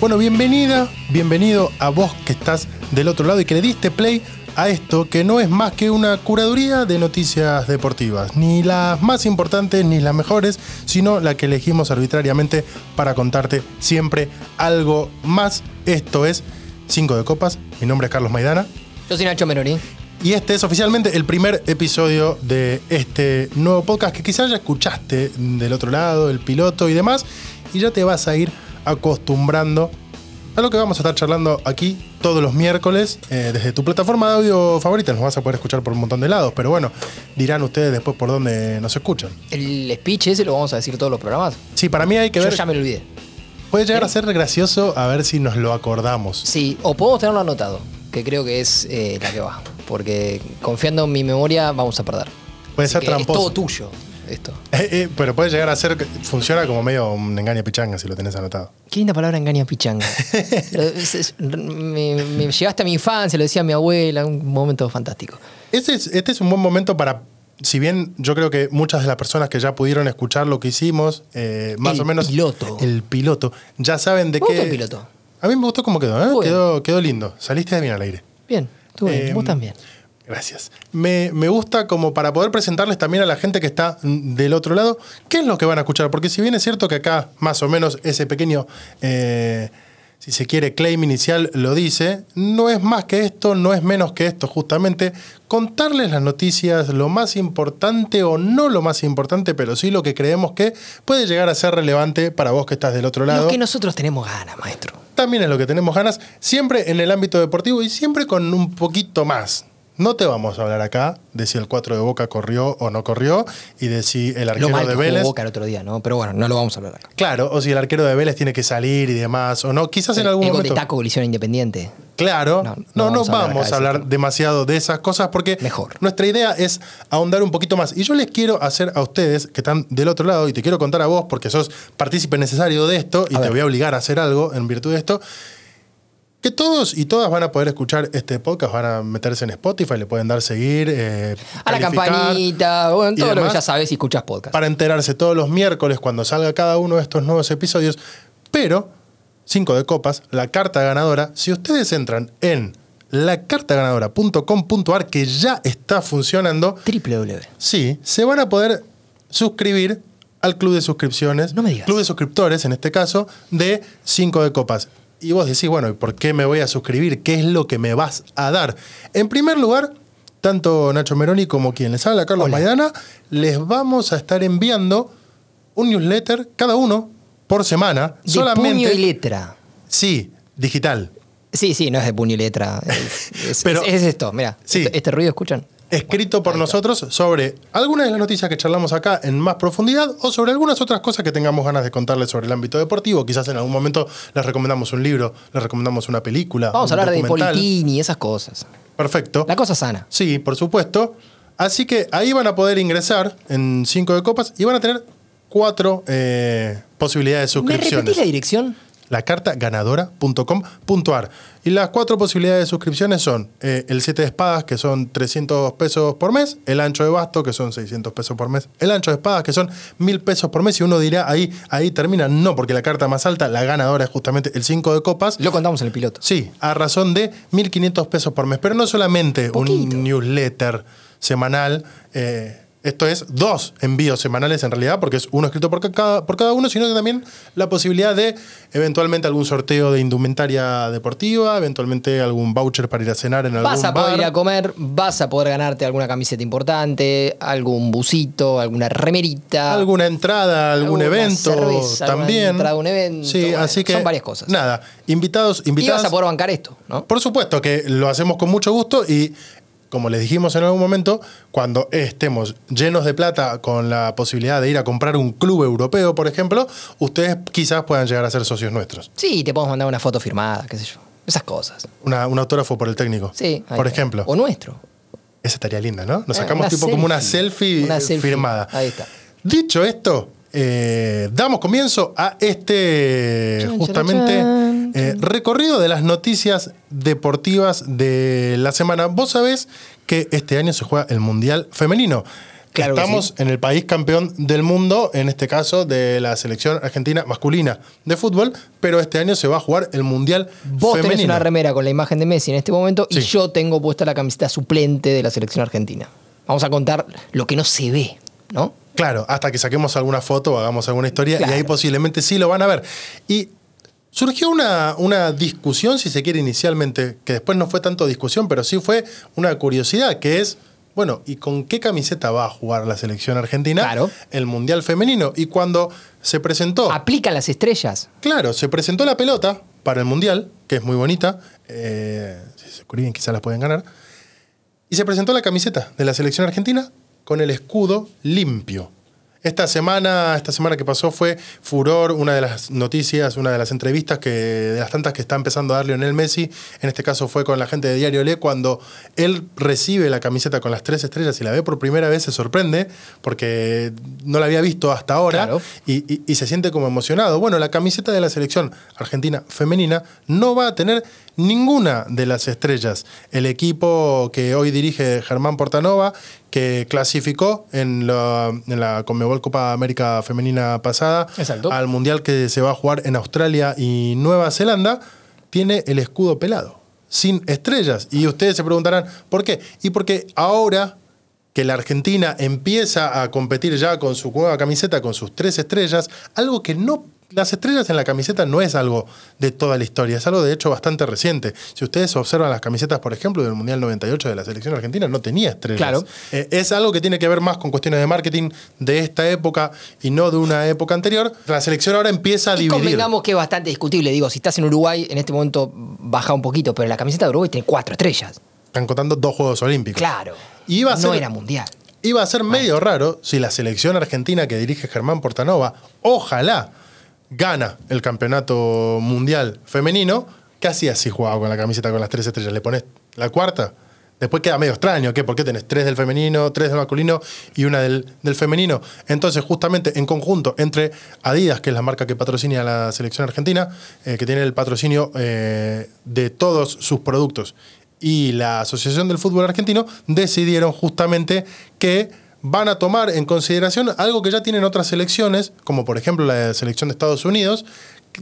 Bueno, bienvenida, bienvenido a vos que estás del otro lado y que le diste play a esto que no es más que una curaduría de noticias deportivas, ni las más importantes ni las mejores, sino la que elegimos arbitrariamente para contarte siempre algo más. Esto es 5 de copas, mi nombre es Carlos Maidana Yo soy Nacho Meroni. y este es oficialmente el primer episodio de este nuevo podcast que quizás ya escuchaste del otro lado, el piloto y demás, y ya te vas a ir acostumbrando a lo que vamos a estar charlando aquí todos los miércoles eh, desde tu plataforma de audio favorita. Nos vas a poder escuchar por un montón de lados, pero bueno, dirán ustedes después por dónde nos escuchan. El speech ese lo vamos a decir todos los programas. Sí, para mí hay que Yo ver. ya me lo olvidé. Puede llegar a ser gracioso a ver si nos lo acordamos. Sí, o podemos tenerlo anotado, que creo que es eh, la que va. Porque confiando en mi memoria vamos a perder. Puede Así ser que es tramposo. todo tuyo esto. Eh, eh, pero puede llegar a ser. Funciona como medio un engaño pichanga si lo tenés anotado. Qué linda palabra engaña pichanga. Me, me llevaste a mi infancia, lo decía mi abuela, un momento fantástico. Este es, este es un buen momento para. Si bien yo creo que muchas de las personas que ya pudieron escuchar lo que hicimos, eh, más El o menos. piloto. El piloto. Ya saben de Me qué. gustó el piloto. A mí me gustó cómo quedó, ¿eh? Quedó, quedó lindo. Saliste de bien al aire. Bien, tú bien, Eh, vos también. Gracias. Me, me gusta como para poder presentarles también a la gente que está del otro lado qué es lo que van a escuchar. Porque si bien es cierto que acá más o menos ese pequeño, eh, si se quiere, claim inicial lo dice, no es más que esto, no es menos que esto, justamente contarles las noticias, lo más importante o no lo más importante, pero sí lo que creemos que puede llegar a ser relevante para vos que estás del otro lado Lo que nosotros tenemos ganas, maestro. también es lo que tenemos ganas, siempre en el ámbito deportivo y siempre con un poquito más. No te vamos a hablar acá de si el 4 de Boca corrió o no corrió y de si el Lo arquero mal de que jugó Vélez. Boca el otro día, ¿no? Pero bueno, no lo vamos a hablar acá. Claro, o si el arquero de Vélez tiene que salir y demás, o no. Quizás en algún el momento. Taco colisión independiente. Claro, No, no, vamos a hablar a de demasiado de esas cosas porque Mejor. nuestra idea es ahondar un poquito más. Y yo les quiero hacer a ustedes que están del otro lado, y te quiero contar a vos porque sos partícipe necesario de esto y A te ver. voy a obligar a hacer algo en virtud de esto. Que todos y todas van a poder escuchar este podcast, van a meterse en Spotify, le pueden dar seguir, eh, A la campanita, bueno, todo lo que ya sabes si escuchas podcast. para enterarse todos los miércoles cuando salga cada uno de estos nuevos episodios. Pero, 5 de copas, la carta ganadora, si ustedes entran en lacartaganadora.com.ar, que ya está funcionando, www. sí, se van a poder suscribir al club de suscripciones, No me digas. club de suscriptores en este caso, de 5 de copas. Y vos decís, bueno, ¿y por qué me voy a suscribir? ¿Qué es lo que me vas a dar? En primer lugar, tanto Nacho Meroni como quien les habla, Carlos Hola. Maidana, les vamos a estar enviando un newsletter cada uno por semana. De solamente. puño y letra. Sí, digital. Sí, sí, no es de puño y letra. Es, es- Pero- es- es esto, mira. Sí. Este, este ruido, ¿escuchan? Escrito por nosotros sobre algunas de las noticias que charlamos acá en más profundidad o sobre algunas otras cosas que tengamos ganas de contarles sobre el ámbito deportivo. Quizás en algún momento les recomendamos un libro, les recomendamos una película. Vamos a hablar de. Politini y esas cosas. Perfecto. La cosa sana. Sí, por supuesto. Así que ahí van a poder ingresar en 5 de copas y van a tener cuatro eh, posibilidades de ¿Me suscripciones. repetís la dirección? lacartaganadora.com.ar. Y las cuatro posibilidades de suscripciones son eh, el 7 de espadas, que son 300 pesos por mes, el ancho de basto, que son 600 pesos por mes, el ancho de espadas, que son 1000 pesos por mes. Y uno dirá, ahí, ahí termina. No, porque la carta más alta, la ganadora, es justamente el 5 de copas. Lo contamos en el piloto. Sí, a razón de 1.500 pesos por mes. Pero no solamente Poquito. un newsletter semanal. eh, esto es dos envíos semanales en realidad, porque es uno escrito por cada, por cada uno, sino que también la posibilidad de eventualmente algún sorteo de indumentaria deportiva, eventualmente algún voucher para ir a cenar en algún Vas a poder bar. ir a comer, vas a poder ganarte alguna camiseta importante, algún busito, alguna remerita. alguna entrada, algún alguna evento cerveza, también. entrada un evento, Sí, bueno, así que son varias cosas. Nada, invitados, y invitadas. vas a poder bancar esto, ¿no? Por supuesto que lo hacemos con mucho gusto y como les dijimos en algún momento, cuando estemos llenos de plata con la posibilidad de ir a comprar un club europeo, por ejemplo, ustedes quizás puedan llegar a ser socios nuestros. Sí, te podemos mandar una foto firmada, qué sé yo. Esas cosas. Una- un autógrafo por el técnico. Sí. Por está. ejemplo. O nuestro. Esa estaría linda, ¿no? Nos Eh, sacamos tipo como una selfie, Una selfie. firmada. Ahí está. Dicho esto, eh, damos comienzo a este justamente eh, recorrido de las noticias deportivas de la semana. Vos sabés que este año se juega el Mundial Femenino. Claro Estamos sí. en el país campeón del mundo, en este caso de la selección argentina masculina de fútbol, pero este año se va a jugar el Mundial Vos tenés femenino. una remera con la imagen de Messi en este momento y yo tengo puesta la camiseta suplente de la selección argentina. Vamos a contar lo que no se ve, ¿no? Claro, hasta que saquemos alguna foto o hagamos alguna historia Claro. y ahí posiblemente sí lo van a ver. Y surgió una, una discusión, si se quiere inicialmente, que después no fue tanto discusión, pero sí fue una curiosidad, que es, bueno, ¿y con qué camiseta va a jugar la selección argentina Claro. el Mundial Femenino? Y cuando se presentó... Aplican las estrellas. Claro, se presentó la pelota para el Mundial, que es muy bonita. eh, si se escriben, quizás la pueden ganar. Y se presentó la camiseta de la selección argentina con el escudo limpio. Esta semana, esta semana que pasó fue furor, una de las noticias, una de las entrevistas que, de las tantas que está empezando a dar Lionel Messi. En este caso fue con la gente de Diario Le, cuando él recibe la camiseta con las tres estrellas y la ve por primera vez, se sorprende, porque no la había visto hasta ahora Claro. y, y- y se siente como emocionado. Bueno, la camiseta de la selección argentina femenina no va a tener ninguna de las estrellas. El equipo que hoy dirige Germán Portanova, que clasificó en la, en la Conmebol Copa América Femenina pasada Exacto. al Mundial que se va a jugar en Australia y Nueva Zelanda, tiene el escudo pelado, sin estrellas. Y ustedes se preguntarán, ¿por qué? Y porque ahora que la Argentina empieza a competir ya con su nueva camiseta, con sus tres estrellas, algo que no... Las estrellas en la camiseta no es algo de toda la historia, es algo de hecho bastante reciente. Si ustedes observan las camisetas, por ejemplo, del Mundial 98 de la selección argentina, no tenía estrellas. Claro. Eh, es algo que tiene que ver más con cuestiones de marketing de esta época y no de una época anterior. La selección ahora empieza a Y dividir. convengamos que es bastante discutible. Digo, si estás en Uruguay, en este momento baja un poquito, pero la camiseta de Uruguay tiene cuatro estrellas. Están contando dos Juegos Olímpicos. Claro. Y iba a no era mundial. Iba a ser medio raro si la selección argentina que dirige Germán Portanova, ojalá gana el campeonato mundial femenino, que hacía si jugaba con la camiseta con las tres estrellas. Le pones la cuarta. Después queda medio extraño, ¿qué? ¿Por qué tenés tres del femenino, tres del masculino y una del, del femenino? Entonces, justamente en conjunto entre Adidas, que es la marca que patrocina a la selección argentina, eh, que tiene el patrocinio eh, de todos sus productos, y la Asociación del Fútbol Argentino, decidieron justamente que van a tomar en consideración algo que ya tienen otras selecciones, como por ejemplo la selección de Estados Unidos,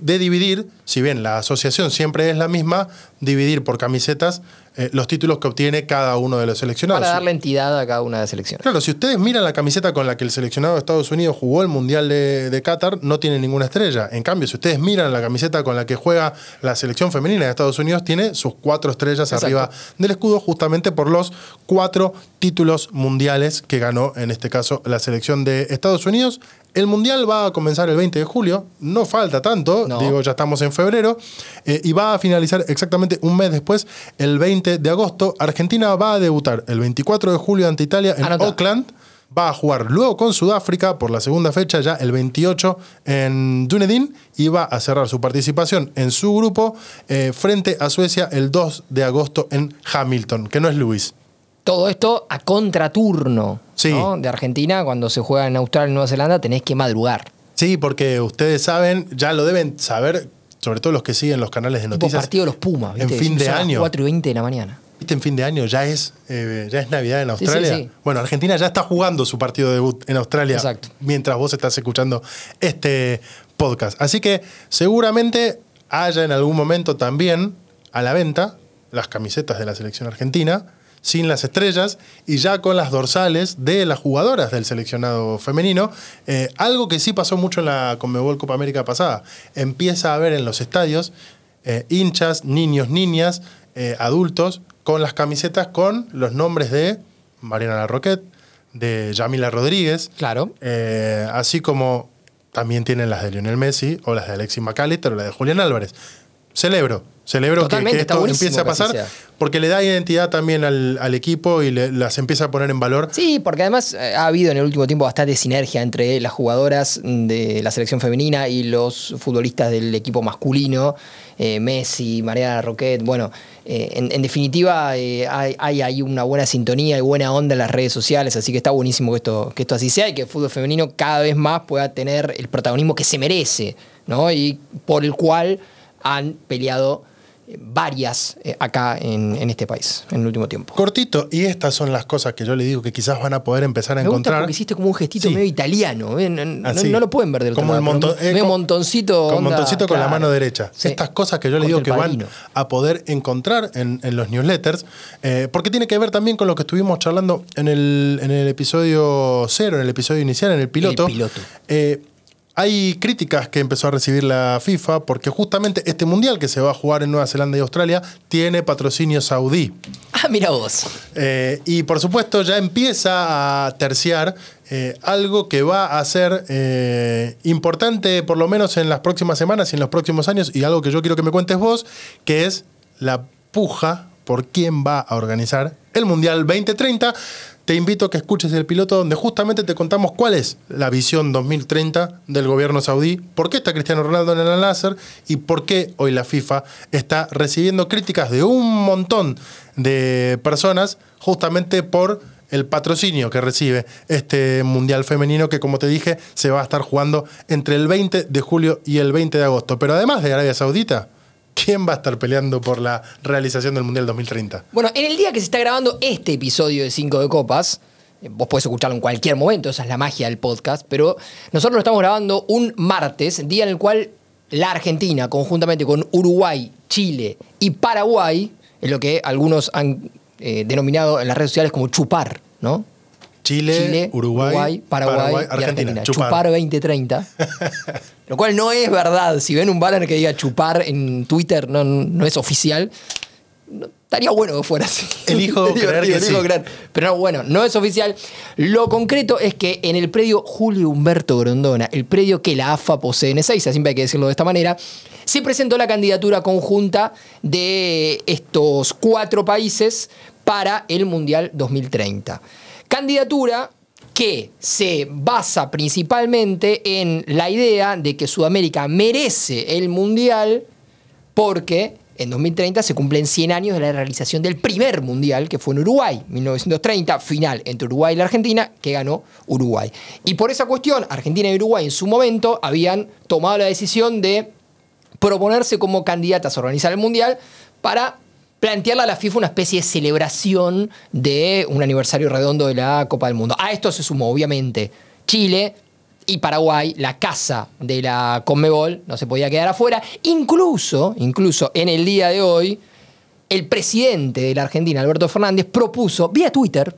de dividir, si bien la asociación siempre es la misma, dividir por camisetas eh, los títulos que obtiene cada uno de los seleccionados. Para darle entidad a cada una de las selecciones. Claro, si ustedes miran la camiseta con la que el seleccionado de Estados Unidos jugó el Mundial de, de Qatar, no tiene ninguna estrella. En cambio, si ustedes miran la camiseta con la que juega la selección femenina de Estados Unidos, tiene sus cuatro estrellas Exacto. arriba del escudo, justamente por los cuatro títulos mundiales que ganó, en este caso, la selección de Estados Unidos. El Mundial va a comenzar el 20 de julio, no falta tanto, No. digo, ya estamos en febrero, eh, y va a finalizar exactamente un mes después, el 20 de agosto. Argentina va a debutar el 24 de julio ante Italia en Anota. Auckland. Va a jugar luego con Sudáfrica por la segunda fecha, ya el 28 en Dunedin, y va a cerrar su participación en su grupo eh, frente a Suecia el 2 de agosto en Hamilton, que no es Luis. Todo esto a contraturno Sí. ¿no? de Argentina. Cuando se juega en Australia y Nueva Zelanda, tenés que madrugar. Sí, porque ustedes saben, ya lo deben saber, sobre todo los que siguen los canales de Tipo noticias. partido de los Pumas. en fin de año. 4 y 20 de la mañana. ¿Viste? En fin de año ya es, eh, ya es Navidad en sí, Australia. sí. Bueno, Argentina ya está jugando su partido de debut en Australia Exacto. mientras vos estás escuchando este podcast. Así que seguramente haya en algún momento también a la venta las camisetas de la selección argentina sin las estrellas y ya con las dorsales de las jugadoras del seleccionado femenino. Eh, algo que sí pasó mucho en la Conmebol Copa América pasada. Empieza a haber en los estadios eh, hinchas, niños, niñas, eh, adultos, con las camisetas con los nombres de Mariana Larroquette, de Yamila Rodríguez, Claro. así como también tienen las de Lionel Messi o las de Alexis McAllister o la de Julián Álvarez. Celebro, celebro que, Totalmente, que está esto empiece a pasar porque le da identidad también al, al equipo y le- las empieza a poner en valor. Sí, porque además eh, ha habido en el último tiempo bastante sinergia entre las jugadoras de la selección femenina y los futbolistas del equipo masculino, eh, Messi, Mariana Roquet. Bueno, eh, en, en definitiva eh, hay, hay ahí una buena sintonía y buena onda en las redes sociales, así que está buenísimo que esto, que esto así sea y que el fútbol femenino cada vez más pueda tener el protagonismo que se merece, ¿no? Y por el cual han peleado varias eh, acá en, en este país en el último tiempo. Cortito, y estas son las cosas que yo le digo que quizás van a poder empezar a Me gusta encontrar. porque hiciste como un gestito Sí. medio italiano. ¿eh? No, no- Así. no lo pueden ver del otro Como lado, monton- eh, medio con- montoncito. Con montoncito con la mano derecha. Sí. Estas cosas que yo le digo que van a poder encontrar en, en los newsletters, eh, porque tiene que ver también con lo que estuvimos charlando en el, en el episodio cero, en el episodio inicial, en el piloto. El piloto. Hay críticas que empezó a recibir la FIFA porque justamente este mundial que se va a jugar en Nueva Zelanda y Australia tiene patrocinio saudí. Ah, mira vos. Eh, y por supuesto ya empieza a terciar eh, algo que va a ser eh, importante por lo menos en las próximas semanas y en los próximos años y algo que yo quiero que me cuentes vos, que es la puja por quién va a organizar el Mundial 2030. Te invito a que escuches el piloto donde justamente te contamos cuál es la visión 2030 del gobierno saudí, por qué está Cristiano Ronaldo en el Al-Nasser y por qué hoy la FIFA está recibiendo críticas de un montón de personas justamente por el patrocinio que recibe este Mundial Femenino que como te dije se va a estar jugando entre el 20 de julio y el 20 de agosto. Pero además de Arabia Saudita, ¿quién va a estar peleando por la realización del Mundial 2030? Bueno, en el día que se está grabando este episodio de Cinco de Copas, eh, vos podés escucharlo en cualquier momento, esa es la magia del podcast, pero nosotros lo estamos grabando un martes, día en el cual la Argentina, conjuntamente con Uruguay, Chile y Paraguay, es lo que algunos han eh, denominado en las redes sociales como chupar, ¿no? Chile, Uruguay, Paraguay, y Argentina. Chupar. Chupar. 2030. Lo cual no es verdad. Si ven un banner que diga chupar en Twitter, no, no es oficial. No, estaría bueno que fuera así. Elijo creer que elijo sí. creer. Pero no, bueno, no es oficial. Lo concreto es que en el predio Julio Humberto Grondona, el predio que la AFA posee en Ezeiza, siempre hay que decirlo de esta manera, se presentó la candidatura conjunta de estos cuatro países para el Mundial 2030. Candidatura que se basa principalmente en la idea de que Sudamérica merece el Mundial porque en 2030 se cumplen 100 años de la realización del primer Mundial, que fue en Uruguay, 1930, final entre Uruguay y la Argentina, que ganó Uruguay. Y por esa cuestión, Argentina y Uruguay en su momento habían tomado la decisión de proponerse como candidatas a organizar el Mundial para plantearle a la FIFA una especie de celebración de un aniversario redondo de la Copa del Mundo. A esto se sumó, obviamente, Chile y Paraguay, la casa de la Conmebol, no se podía quedar afuera. Incluso, incluso en el día de hoy, el presidente de la Argentina, Alberto Fernández, propuso vía Twitter,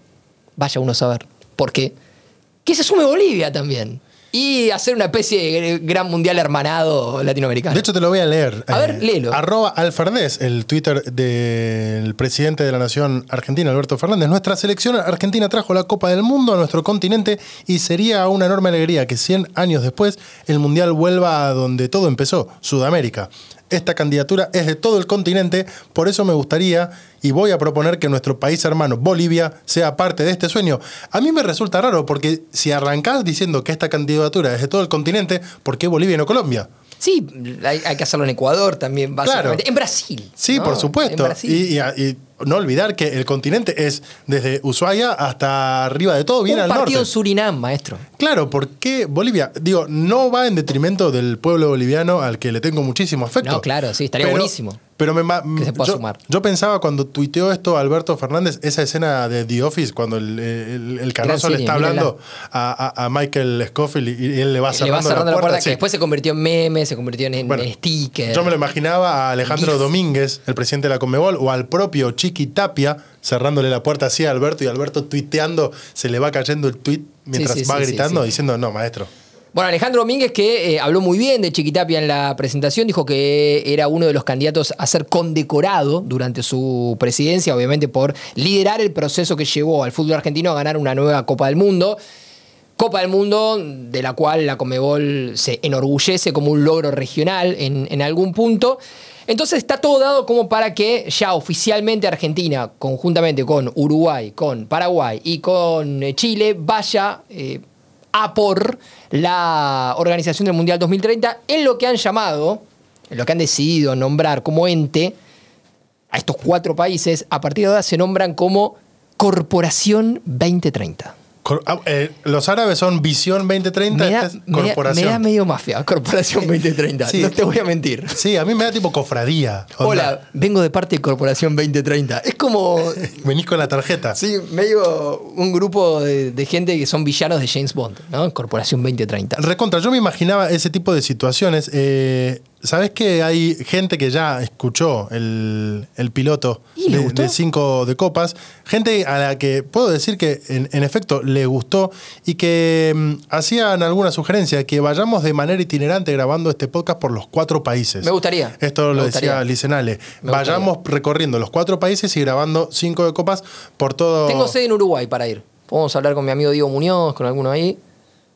vaya uno a saber por qué, que se sume Bolivia también. Y hacer una especie de gran mundial hermanado latinoamericano. De hecho, te lo voy a leer. A ver, léelo. Arroba Alferdez, el Twitter del presidente de la Nación Argentina, Alberto Fernández. Nuestra selección argentina trajo la Copa del Mundo a nuestro continente y sería una enorme alegría que 100 años después el Mundial vuelva a donde todo empezó, Sudamérica. Esta candidatura es de todo el continente, por eso me gustaría y voy a proponer que nuestro país hermano Bolivia sea parte de este sueño. A mí me resulta raro porque si arrancás diciendo que esta candidatura es de todo el continente, ¿por qué Bolivia y no Colombia? Sí, hay, hay que hacerlo en Ecuador también, básicamente. Claro. En Brasil. Sí, ¿no? por supuesto. Y, y- y no olvidar que el continente es desde Ushuaia hasta arriba de todo, bien un al partido norte. en Surinam, maestro. Claro, porque Bolivia, digo, no va en detrimento del pueblo boliviano al que le tengo muchísimo afecto. No, claro, sí, estaría buenísimo. Pero me, Que se pueda yo, sumar. yo pensaba cuando tuiteó esto Alberto Fernández, esa escena de The Office, cuando el, el, le está hablando a, Michael Scofield y, y él le va Le cerrando, va cerrando la puerta, que sí. después se convirtió en meme, se convirtió en, sticker. Yo me lo imaginaba a Alejandro GIF. Domínguez, el presidente de la Conmebol, o al propio Chiqui Tapia, cerrándole la puerta así a Alberto y Alberto tuiteando, se le va cayendo el tuit mientras sí, va gritando, diciendo, no, maestro. Bueno, Alejandro Domínguez, que eh, habló muy bien de Chiquitapia en la presentación, dijo que era uno de los candidatos a ser condecorado durante su presidencia, obviamente por liderar el proceso que llevó al fútbol argentino a ganar una nueva Copa del Mundo. Copa del Mundo, de la cual la Comebol se enorgullece como un logro regional en, algún punto. Entonces está todo dado como para que ya oficialmente Argentina, conjuntamente con Uruguay, con Paraguay y con eh, Chile, vaya eh, a por la organización del Mundial 2030 en lo que han llamado, en lo que han decidido nombrar como ente a estos cuatro países, a partir de ahora se nombran como Corporación 2030. Ah, eh, los árabes son Visión 2030, Me da, esta es me da- corporación. me da medio mafia, Corporación 2030. Sí. No te voy a mentir. Sí, a mí me da tipo cofradía. Onda, Hola, vengo de parte de Corporación 2030. Es como, Venís con la tarjeta. sí, medio un grupo de, de gente que son villanos de James Bond, ¿no? Corporación 2030. Recontra, yo me imaginaba ese tipo de situaciones. Eh, ¿Sabes que hay gente que ya escuchó el, el piloto ¿Y le de, de cinco de copas? Gente a la que puedo decir que en, en efecto le gustó y que mm, hacían alguna sugerencia, que vayamos de manera itinerante grabando este podcast por los cuatro países. Me gustaría. Esto Me lo gustaría. decía Licenale. Me Vayamos recorriendo los cuatro países y grabando cinco de copas por todo. Tengo sede en Uruguay para ir. Podemos hablar con mi amigo Diego Muñoz, con alguno ahí.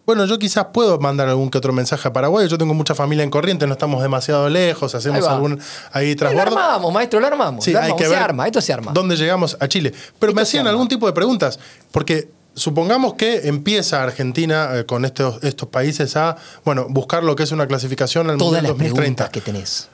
Bueno, yo quizás puedo mandar algún que otro mensaje a Paraguay. Yo tengo mucha familia en Corrientes, no estamos demasiado lejos, hacemos Ahí algún ahí Lo transbordo. armamos, maestro, lo armamos. Sí, lo hay que se ver arma, esto se arma. dónde llegamos a Chile. Pero me Esto hacían algún tipo de preguntas, porque supongamos que empieza Argentina eh, con estos, estos países a bueno, buscar lo que es una clasificación al Todas Mundial las 2030. preguntas que tenés.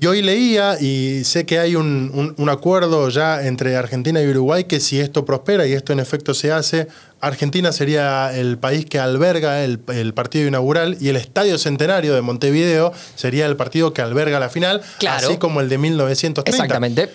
Y hoy leía y sé que hay un, un- un acuerdo ya entre Argentina y Uruguay que si esto prospera y esto en efecto se hace, Argentina sería el país que alberga el, el partido inaugural y el Estadio Centenario de Montevideo sería el partido que alberga la final, Claro. así como el de 1930. Exactamente.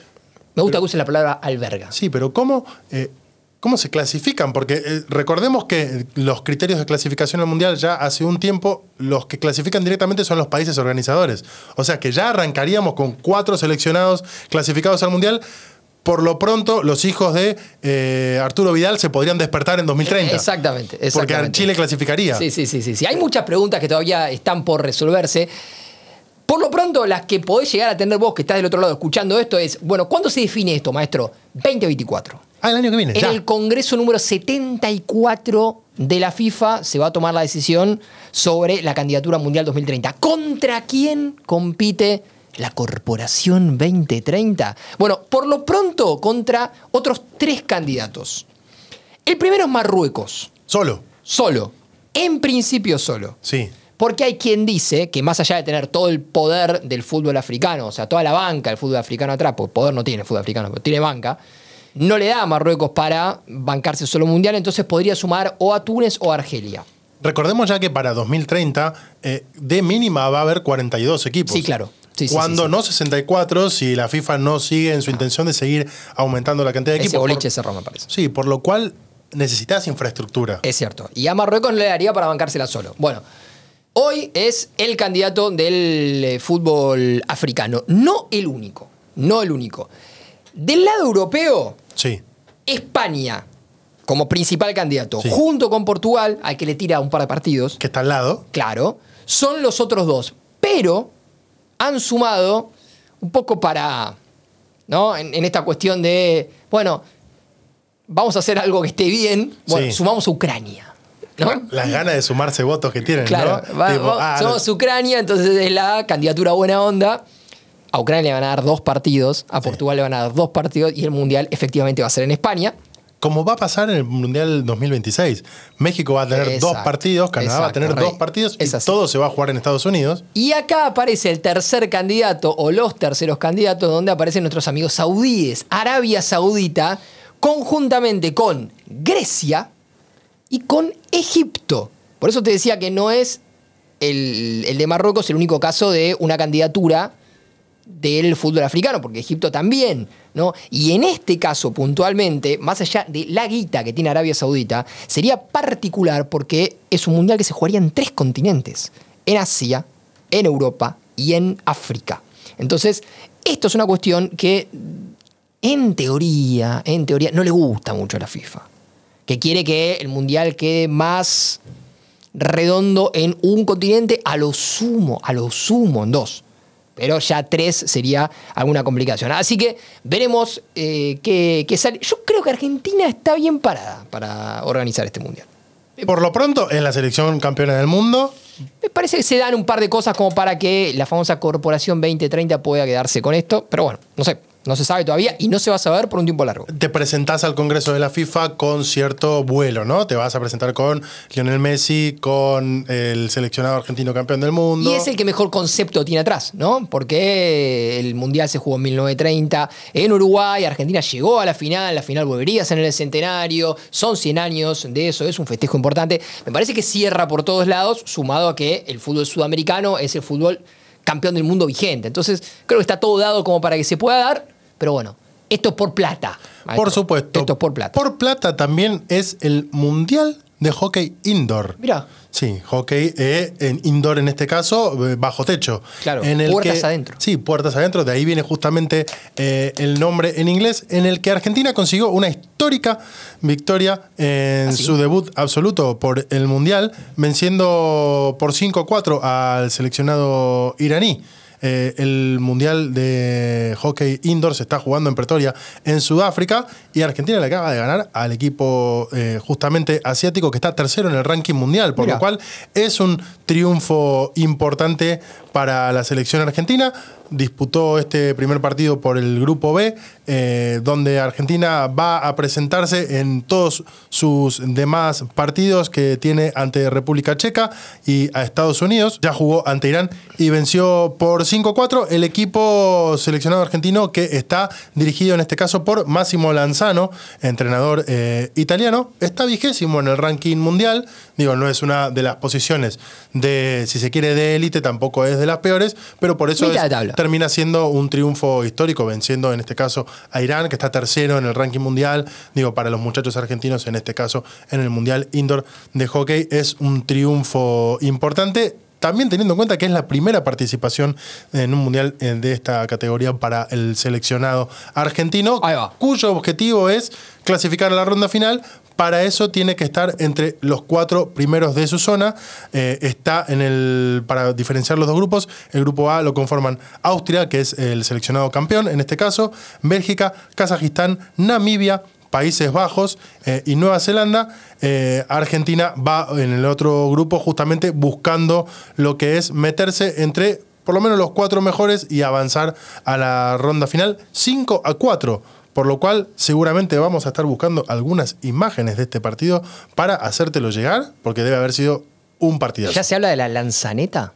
Me gusta que uses la palabra alberga. Sí, pero ¿cómo, eh, cómo se clasifican? Porque eh, recordemos que los criterios de clasificación al Mundial ya hace un tiempo los que clasifican directamente son los países organizadores. O sea que ya arrancaríamos con cuatro seleccionados clasificados al Mundial. Por lo pronto, los hijos de eh, Arturo Vidal se podrían despertar en 2030. Exactamente, Porque. Chile clasificaría. Sí, sí, sí, sí, sí. Hay muchas preguntas que todavía están por resolverse. Por lo pronto, las que podés llegar a tener vos que estás del otro lado escuchando esto es, bueno, ¿cuándo se define esto, maestro? 2024. Ah, el año que viene. En ya. el Congreso número 74 de la FIFA se va a tomar la decisión sobre la candidatura mundial 2030. ¿Contra quién compite la Corporación 2030? Bueno, por lo pronto contra otros tres candidatos. El primero es Marruecos, Solo. solo. En principio solo. Sí. Porque hay quien dice que más allá de tener todo el poder del fútbol africano, o sea, toda la banca del fútbol africano atrás, porque poder no tiene el fútbol africano, pero tiene banca, no le da a Marruecos para bancarse solo mundial, entonces podría sumar o a Túnez o a Argelia. Recordemos ya que para 2030, eh, de mínima va a haber 42 equipos. Sí, claro. Sí, Cuando sí, sí. no 64, si la FIFA no sigue en su intención de seguir aumentando la cantidad de Ese equipos. boliche por- cerró, me parece. Sí, por lo cual necesitas infraestructura. Es cierto. Y a Marruecos no le daría para bancársela solo. Bueno, hoy es el candidato del eh, fútbol africano. No el único. No el único. Del lado europeo, Sí. España como principal candidato, Sí. junto con Portugal, al que le tira un par de partidos, Que está al lado. claro, son los otros dos. Pero han sumado un poco para, ¿no? En, en esta cuestión de, bueno, vamos a hacer algo que esté bien, bueno, Sí. sumamos a Ucrania. ¿no? Las ganas de sumarse votos que tienen, Claro, ¿no? va- Tipo, va- ah, somos Ucrania, entonces es la candidatura buena onda. A Ucrania le van a dar dos partidos, a Portugal le van a dar dos partidos y el Mundial efectivamente va a ser en España. Como va a pasar en el Mundial 2026. México va a tener Exacto, dos partidos, Canadá va a tener Rey. dos partidos y todo se va a jugar en Estados Unidos. Y acá aparece el tercer candidato o los terceros candidatos donde aparecen nuestros amigos saudíes, Arabia Saudita, conjuntamente con Grecia y con Egipto. Por eso te decía que no es el, el de Marruecos el único caso de una candidatura del fútbol africano, porque Egipto también, ¿no? Y en este caso, puntualmente, más allá de la guita que tiene Arabia Saudita, sería particular porque es un mundial que se jugaría en tres continentes: en Asia, en Europa y en África. Entonces, esto es una cuestión que, en teoría, en teoría, no le gusta mucho a la FIFA. Que quiere que el mundial quede más redondo en un continente, a lo sumo, a lo sumo en dos. Pero ya tres sería alguna complicación. Así que veremos eh, qué, qué sale. Yo creo que Argentina está bien parada para organizar este mundial. Por lo pronto, en la selección campeona del mundo, Me parece que se dan un par de cosas como para que la famosa Corporación 2030 pueda quedarse con esto. Pero bueno, no sé. No se sabe todavía y no se va a saber por un tiempo largo. Te presentás al Congreso de la FIFA con cierto vuelo, ¿no? Te vas a presentar con Lionel Messi, con el seleccionado argentino campeón del mundo. Y es el que mejor concepto tiene atrás, ¿no? Porque el Mundial se jugó en 1930 en Uruguay, Argentina llegó a la final, la final volvería a ser en el centenario, son 100 años de eso, es un festejo importante. Me parece que cierra por todos lados, sumado a que el fútbol sudamericano es el fútbol campeón del mundo vigente. Entonces, creo que está todo dado como para que se pueda dar, pero bueno, esto es por plata. maestro. Por supuesto. Esto es por plata. Por plata también es el Mundial de Hockey Indoor. Mira. Sí, hockey eh, en indoor en este caso, eh, bajo techo. Claro, En el puertas que- adentro. Sí, puertas adentro. De ahí viene justamente eh, el nombre en inglés, en el que Argentina consiguió una histórica victoria en ¿Ah, su debut absoluto por el Mundial, venciendo por 5-4 al seleccionado iraní. Eh, el Mundial de Hockey Indoor se está jugando en Pretoria, en Sudáfrica, y Argentina le acaba de ganar al equipo eh, justamente asiático que está tercero en el ranking mundial, por Mira. lo cual es un triunfo importante para la selección argentina. Disputó este primer partido por el grupo B, eh, donde Argentina va a presentarse en todos sus demás partidos que tiene ante República Checa y a Estados Unidos. Ya jugó ante Irán y venció por 5-4 el equipo seleccionado argentino que está dirigido en este caso por Massimo Lanzano, entrenador eh, italiano. Está vigésimo en el ranking mundial. Digo, no es una de las posiciones de, si se quiere, de élite, tampoco es de las peores, pero por eso Mitad es- de tabla. Termina siendo un triunfo histórico, venciendo en este caso a Irán, que está tercero en el ranking mundial. Digo, para los muchachos argentinos, en este caso, en el Mundial Indoor de Hockey, es un triunfo importante. También teniendo en cuenta que es la primera participación en un mundial eh, de esta categoría para el seleccionado argentino, cuyo objetivo es clasificar a la ronda final. Para eso tiene que estar entre los cuatro primeros de su zona. Eh, está en el. Para diferenciar los dos grupos, el grupo A lo conforman Austria, que es el seleccionado campeón en este caso, Bélgica, Kazajistán, Namibia, Países Bajos eh, y Nueva Zelanda. Eh, Argentina va en el otro grupo justamente buscando lo que es meterse entre por lo menos los cuatro mejores y avanzar a la ronda final 5 a 4. Por lo cual seguramente vamos a estar buscando algunas imágenes de este partido para hacértelo llegar, porque debe haber sido un partidazo. ¿Ya se habla de la lanzaneta?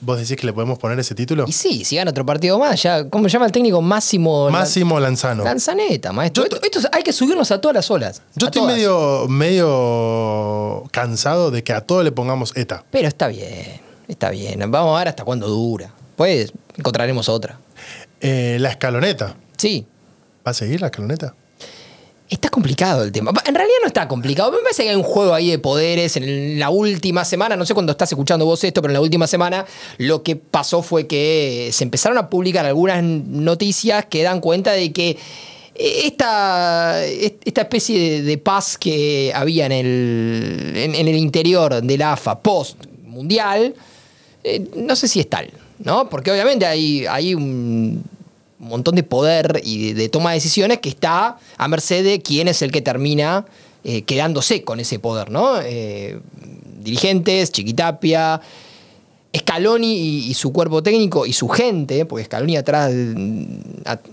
¿Vos decís que le podemos poner ese título? Y sí, si gana otro partido más, ya, ¿cómo se llama el técnico? Máximo. Máximo Lanzano. Lanzaneta, maestro. Esto, esto es- hay que subirnos a todas las olas. Yo estoy todas. medio, medio cansado de que a todo le pongamos ETA. Pero está bien, está bien. Vamos a ver hasta cuándo dura. Pues encontraremos otra. Eh, la escaloneta. Sí, ¿Va a seguir la escaloneta? Está complicado el tema. En realidad no está complicado. Me parece que hay un juego ahí de poderes. En la última semana, no sé cuándo estás escuchando vos esto, pero en la última semana lo que pasó fue que se empezaron a publicar algunas noticias que dan cuenta de que esta, esta especie de, paz que había en el, en, el interior de la AFA post mundial, eh, no sé si es tal, ¿no? Porque obviamente hay, hay un montón de poder y de, toma de decisiones que está a merced de quién es el que termina eh, quedándose con ese poder, ¿no? Eh, dirigentes, Chiquitapia, Scaloni y, su cuerpo técnico y su gente, porque Scaloni atrás,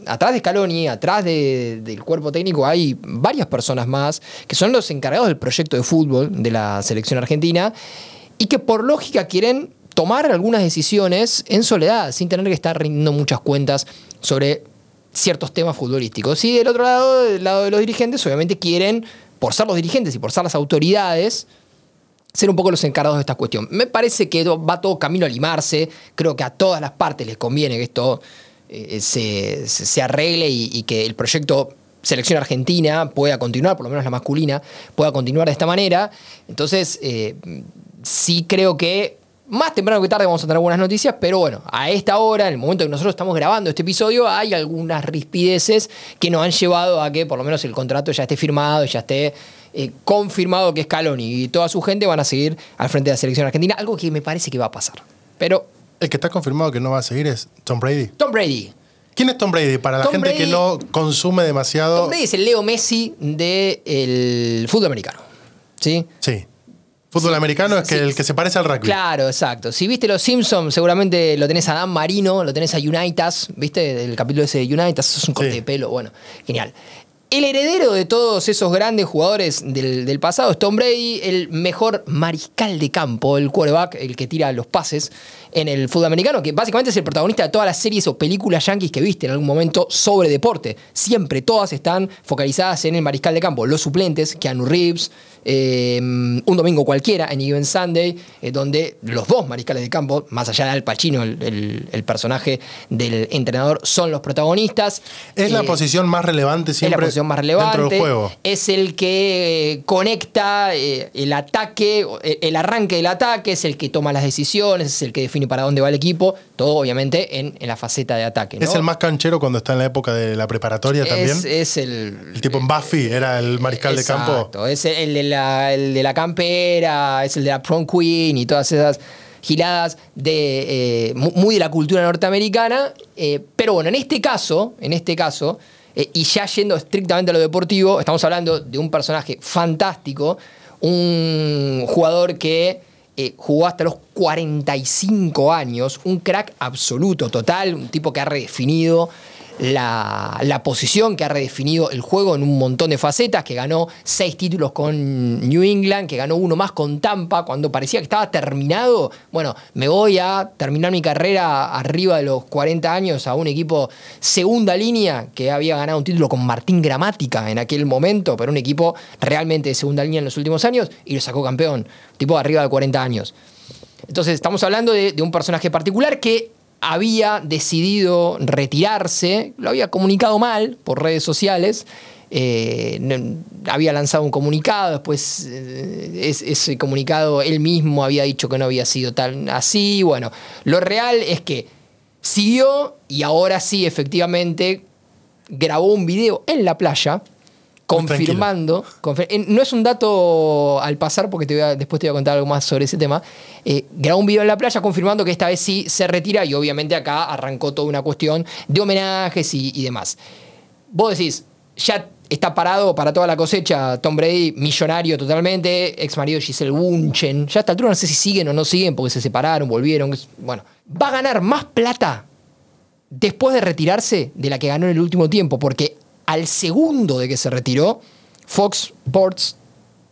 atrás de Scaloni, atrás de- del cuerpo técnico hay varias personas más que son los encargados del proyecto de fútbol de la selección argentina y que por lógica quieren tomar algunas decisiones en soledad, sin tener que estar rindiendo muchas cuentas sobre ciertos temas futbolísticos. Y del otro lado, del lado de los dirigentes, obviamente quieren, por ser los dirigentes y por ser las autoridades, ser un poco los encargados de esta cuestión. Me parece que va todo camino a limarse. Creo que a todas las partes les conviene que esto eh, se, se- arregle y, y que el proyecto Selección Argentina pueda continuar, por lo menos la masculina, pueda continuar de esta manera. Entonces, eh, sí creo que más temprano que tarde vamos a tener buenas noticias, pero bueno, a esta hora, en el momento que nosotros estamos grabando este episodio, hay algunas rispideces que nos han llevado a que por lo menos el contrato ya esté firmado, ya esté eh, confirmado que Scaloni y toda su gente van a seguir al frente de la selección argentina, algo que me parece que va a pasar. Pero El que está confirmado que no va a seguir es Tom Brady. Tom Brady. ¿Quién es Tom Brady? Para la Tom gente que no consume demasiado. Tom Brady es el Leo Messi del fútbol americano. ¿Sí? Sí. Fútbol americano es que sí, el que se parece al rugby. Claro, exacto. Si viste Los Simpsons, seguramente lo tenés a Dan Marino, lo tenés a Unitas, ¿viste? El capítulo ese de Unitas, es un corte Sí. de pelo, bueno, genial. El heredero de todos esos grandes jugadores del, del pasado es Tom Brady, el mejor mariscal de campo, el quarterback, el que tira los pases en el fútbol americano, que básicamente es el protagonista de todas las series o películas yankees que viste en algún momento sobre deporte. Siempre todas están focalizadas en el mariscal de campo. Los suplentes, Keanu Reeves, eh, un domingo cualquiera, en Even Sunday, eh, donde los dos mariscales de campo, más allá de Al Pacino, el, el- el personaje del entrenador, son los protagonistas. Es la Eh, posición más relevante es siempre la posición más relevante. dentro del juego. Es el que eh, conecta el ataque, el, el arranque del ataque, es el que toma las decisiones, es el que define para dónde va el equipo. Todo, obviamente, en, en la faceta de ataque. ¿no? Es el más canchero cuando está en la época de la preparatoria también. Es, el. el tipo en Buffy era el mariscal de campo. Exacto, es el de, la, el de la campera, es el de la prom queen y todas esas giladas de, eh, mu- muy de la cultura norteamericana. eh, pero bueno, en este caso, en este caso, eh, y ya yendo estrictamente a lo deportivo, estamos hablando de un personaje fantástico, un jugador que eh, jugó hasta los 45 años, un crack absoluto, total, un tipo que ha redefinido la, la posición, que ha redefinido el juego en un montón de facetas, que ganó seis títulos con New England, que ganó uno más con Tampa, cuando parecía que estaba terminado. Bueno, me voy a terminar mi carrera arriba de los 40 años a un equipo segunda línea, que había ganado un título con Martín Gramática en aquel momento, pero un equipo realmente de segunda línea en los últimos años, y lo sacó campeón, tipo arriba de 40 años. Entonces estamos hablando de, de un personaje particular que había decidido retirarse, lo había comunicado mal por redes sociales, eh, había lanzado un comunicado, después eh, es- ese comunicado él mismo había dicho que no había sido tan así, bueno, lo real es que siguió y ahora sí efectivamente grabó un video en la playa confirmando, confi- no es un dato al pasar porque te voy después te voy a contar algo más sobre ese tema, eh, grabó un video en la playa confirmando que esta vez sí se retira y obviamente acá arrancó toda una cuestión de homenajes y, demás. Vos decís, ya está parado para toda la cosecha Tom Brady, millonario totalmente, ex marido Giselle Bunchen, ya a esta altura no sé si siguen o no siguen porque se separaron, volvieron, bueno, va a ganar más plata después de retirarse de la que ganó en el último tiempo, porque al segundo de que se retiró, Fox Sports,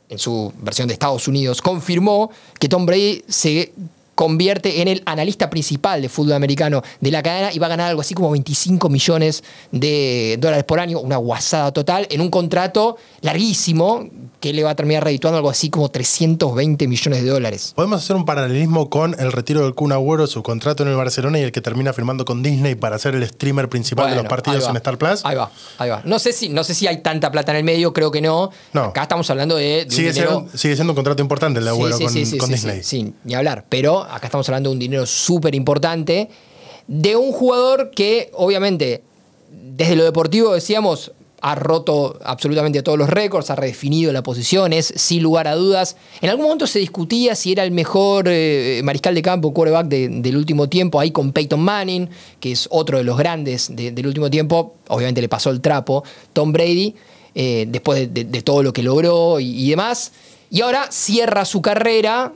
en su versión de Estados Unidos, confirmó que Tom Brady se convierte en el analista principal de fútbol americano de la cadena y va a ganar algo así como 25 millones de dólares por año, una guasada total, en un contrato larguísimo que le va a terminar redituando algo así como 320 millones de dólares. Podemos hacer un paralelismo con el retiro del Kun Agüero, su contrato en el Barcelona y el que termina firmando con Disney para ser el streamer principal de los partidos en Star Plus. Ahí va, ahí va. No sé si, no sé si hay tanta plata en el medio, creo que no. No. Acá estamos hablando de, de un Sigue, dinero- siendo, sigue siendo un contrato importante el de Agüero Sí, sí, con, sí, sí, con sí, Disney. sí, sí, ni hablar. Pero acá estamos hablando de un dinero súper importante de un jugador que, obviamente, desde lo deportivo decíamos, ha roto absolutamente todos los récords, ha redefinido la posición, es sin lugar a dudas. En algún momento se discutía si era el mejor eh, mariscal de campo, quarterback de- del último tiempo, ahí con Peyton Manning, que es otro de los grandes de- del último tiempo. Obviamente le pasó el trapo Tom Brady, eh, después de, todo lo que logró y demás. Y ahora cierra su carrera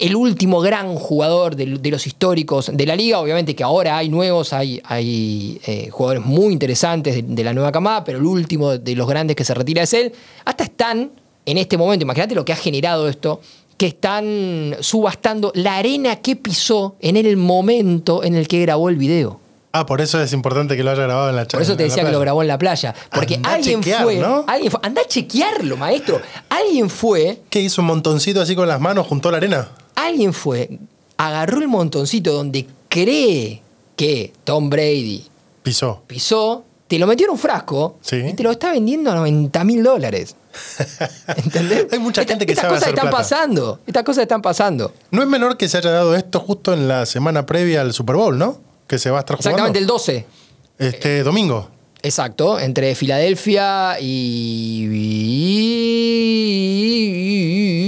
el último gran jugador de, de los históricos de la liga. Obviamente que ahora hay nuevos, hay, hay eh, jugadores muy interesantes de, de la nueva camada, pero el último de los grandes que se retira es él. Hasta están, en este momento, imagínate lo que ha generado esto, que están subastando la arena que pisó en el momento en el que grabó el video. Ah, por eso es importante que lo haya grabado en la Por eso te decía que lo grabó en la playa. Porque Andá alguien, chequear, fue, ¿no? alguien fue. Anda a chequearlo, maestro. Alguien fue ¿Qué hizo un montoncito así con las manos junto a la arena? Alguien fue, agarró el montoncito donde cree que Tom Brady Pisó. pisó, te lo metió en un frasco Sí. y te lo está vendiendo a 90 mil dólares. ¿Entendés? Hay mucha Esta- gente que estas sabe cosas hacer están plata. pasando. Estas cosas están pasando. No es menor que se haya dado esto justo en la semana previa al Super Bowl, ¿no? Que se va a estar jugando. Exactamente el 12. Este domingo. Exacto, entre Filadelfia y... y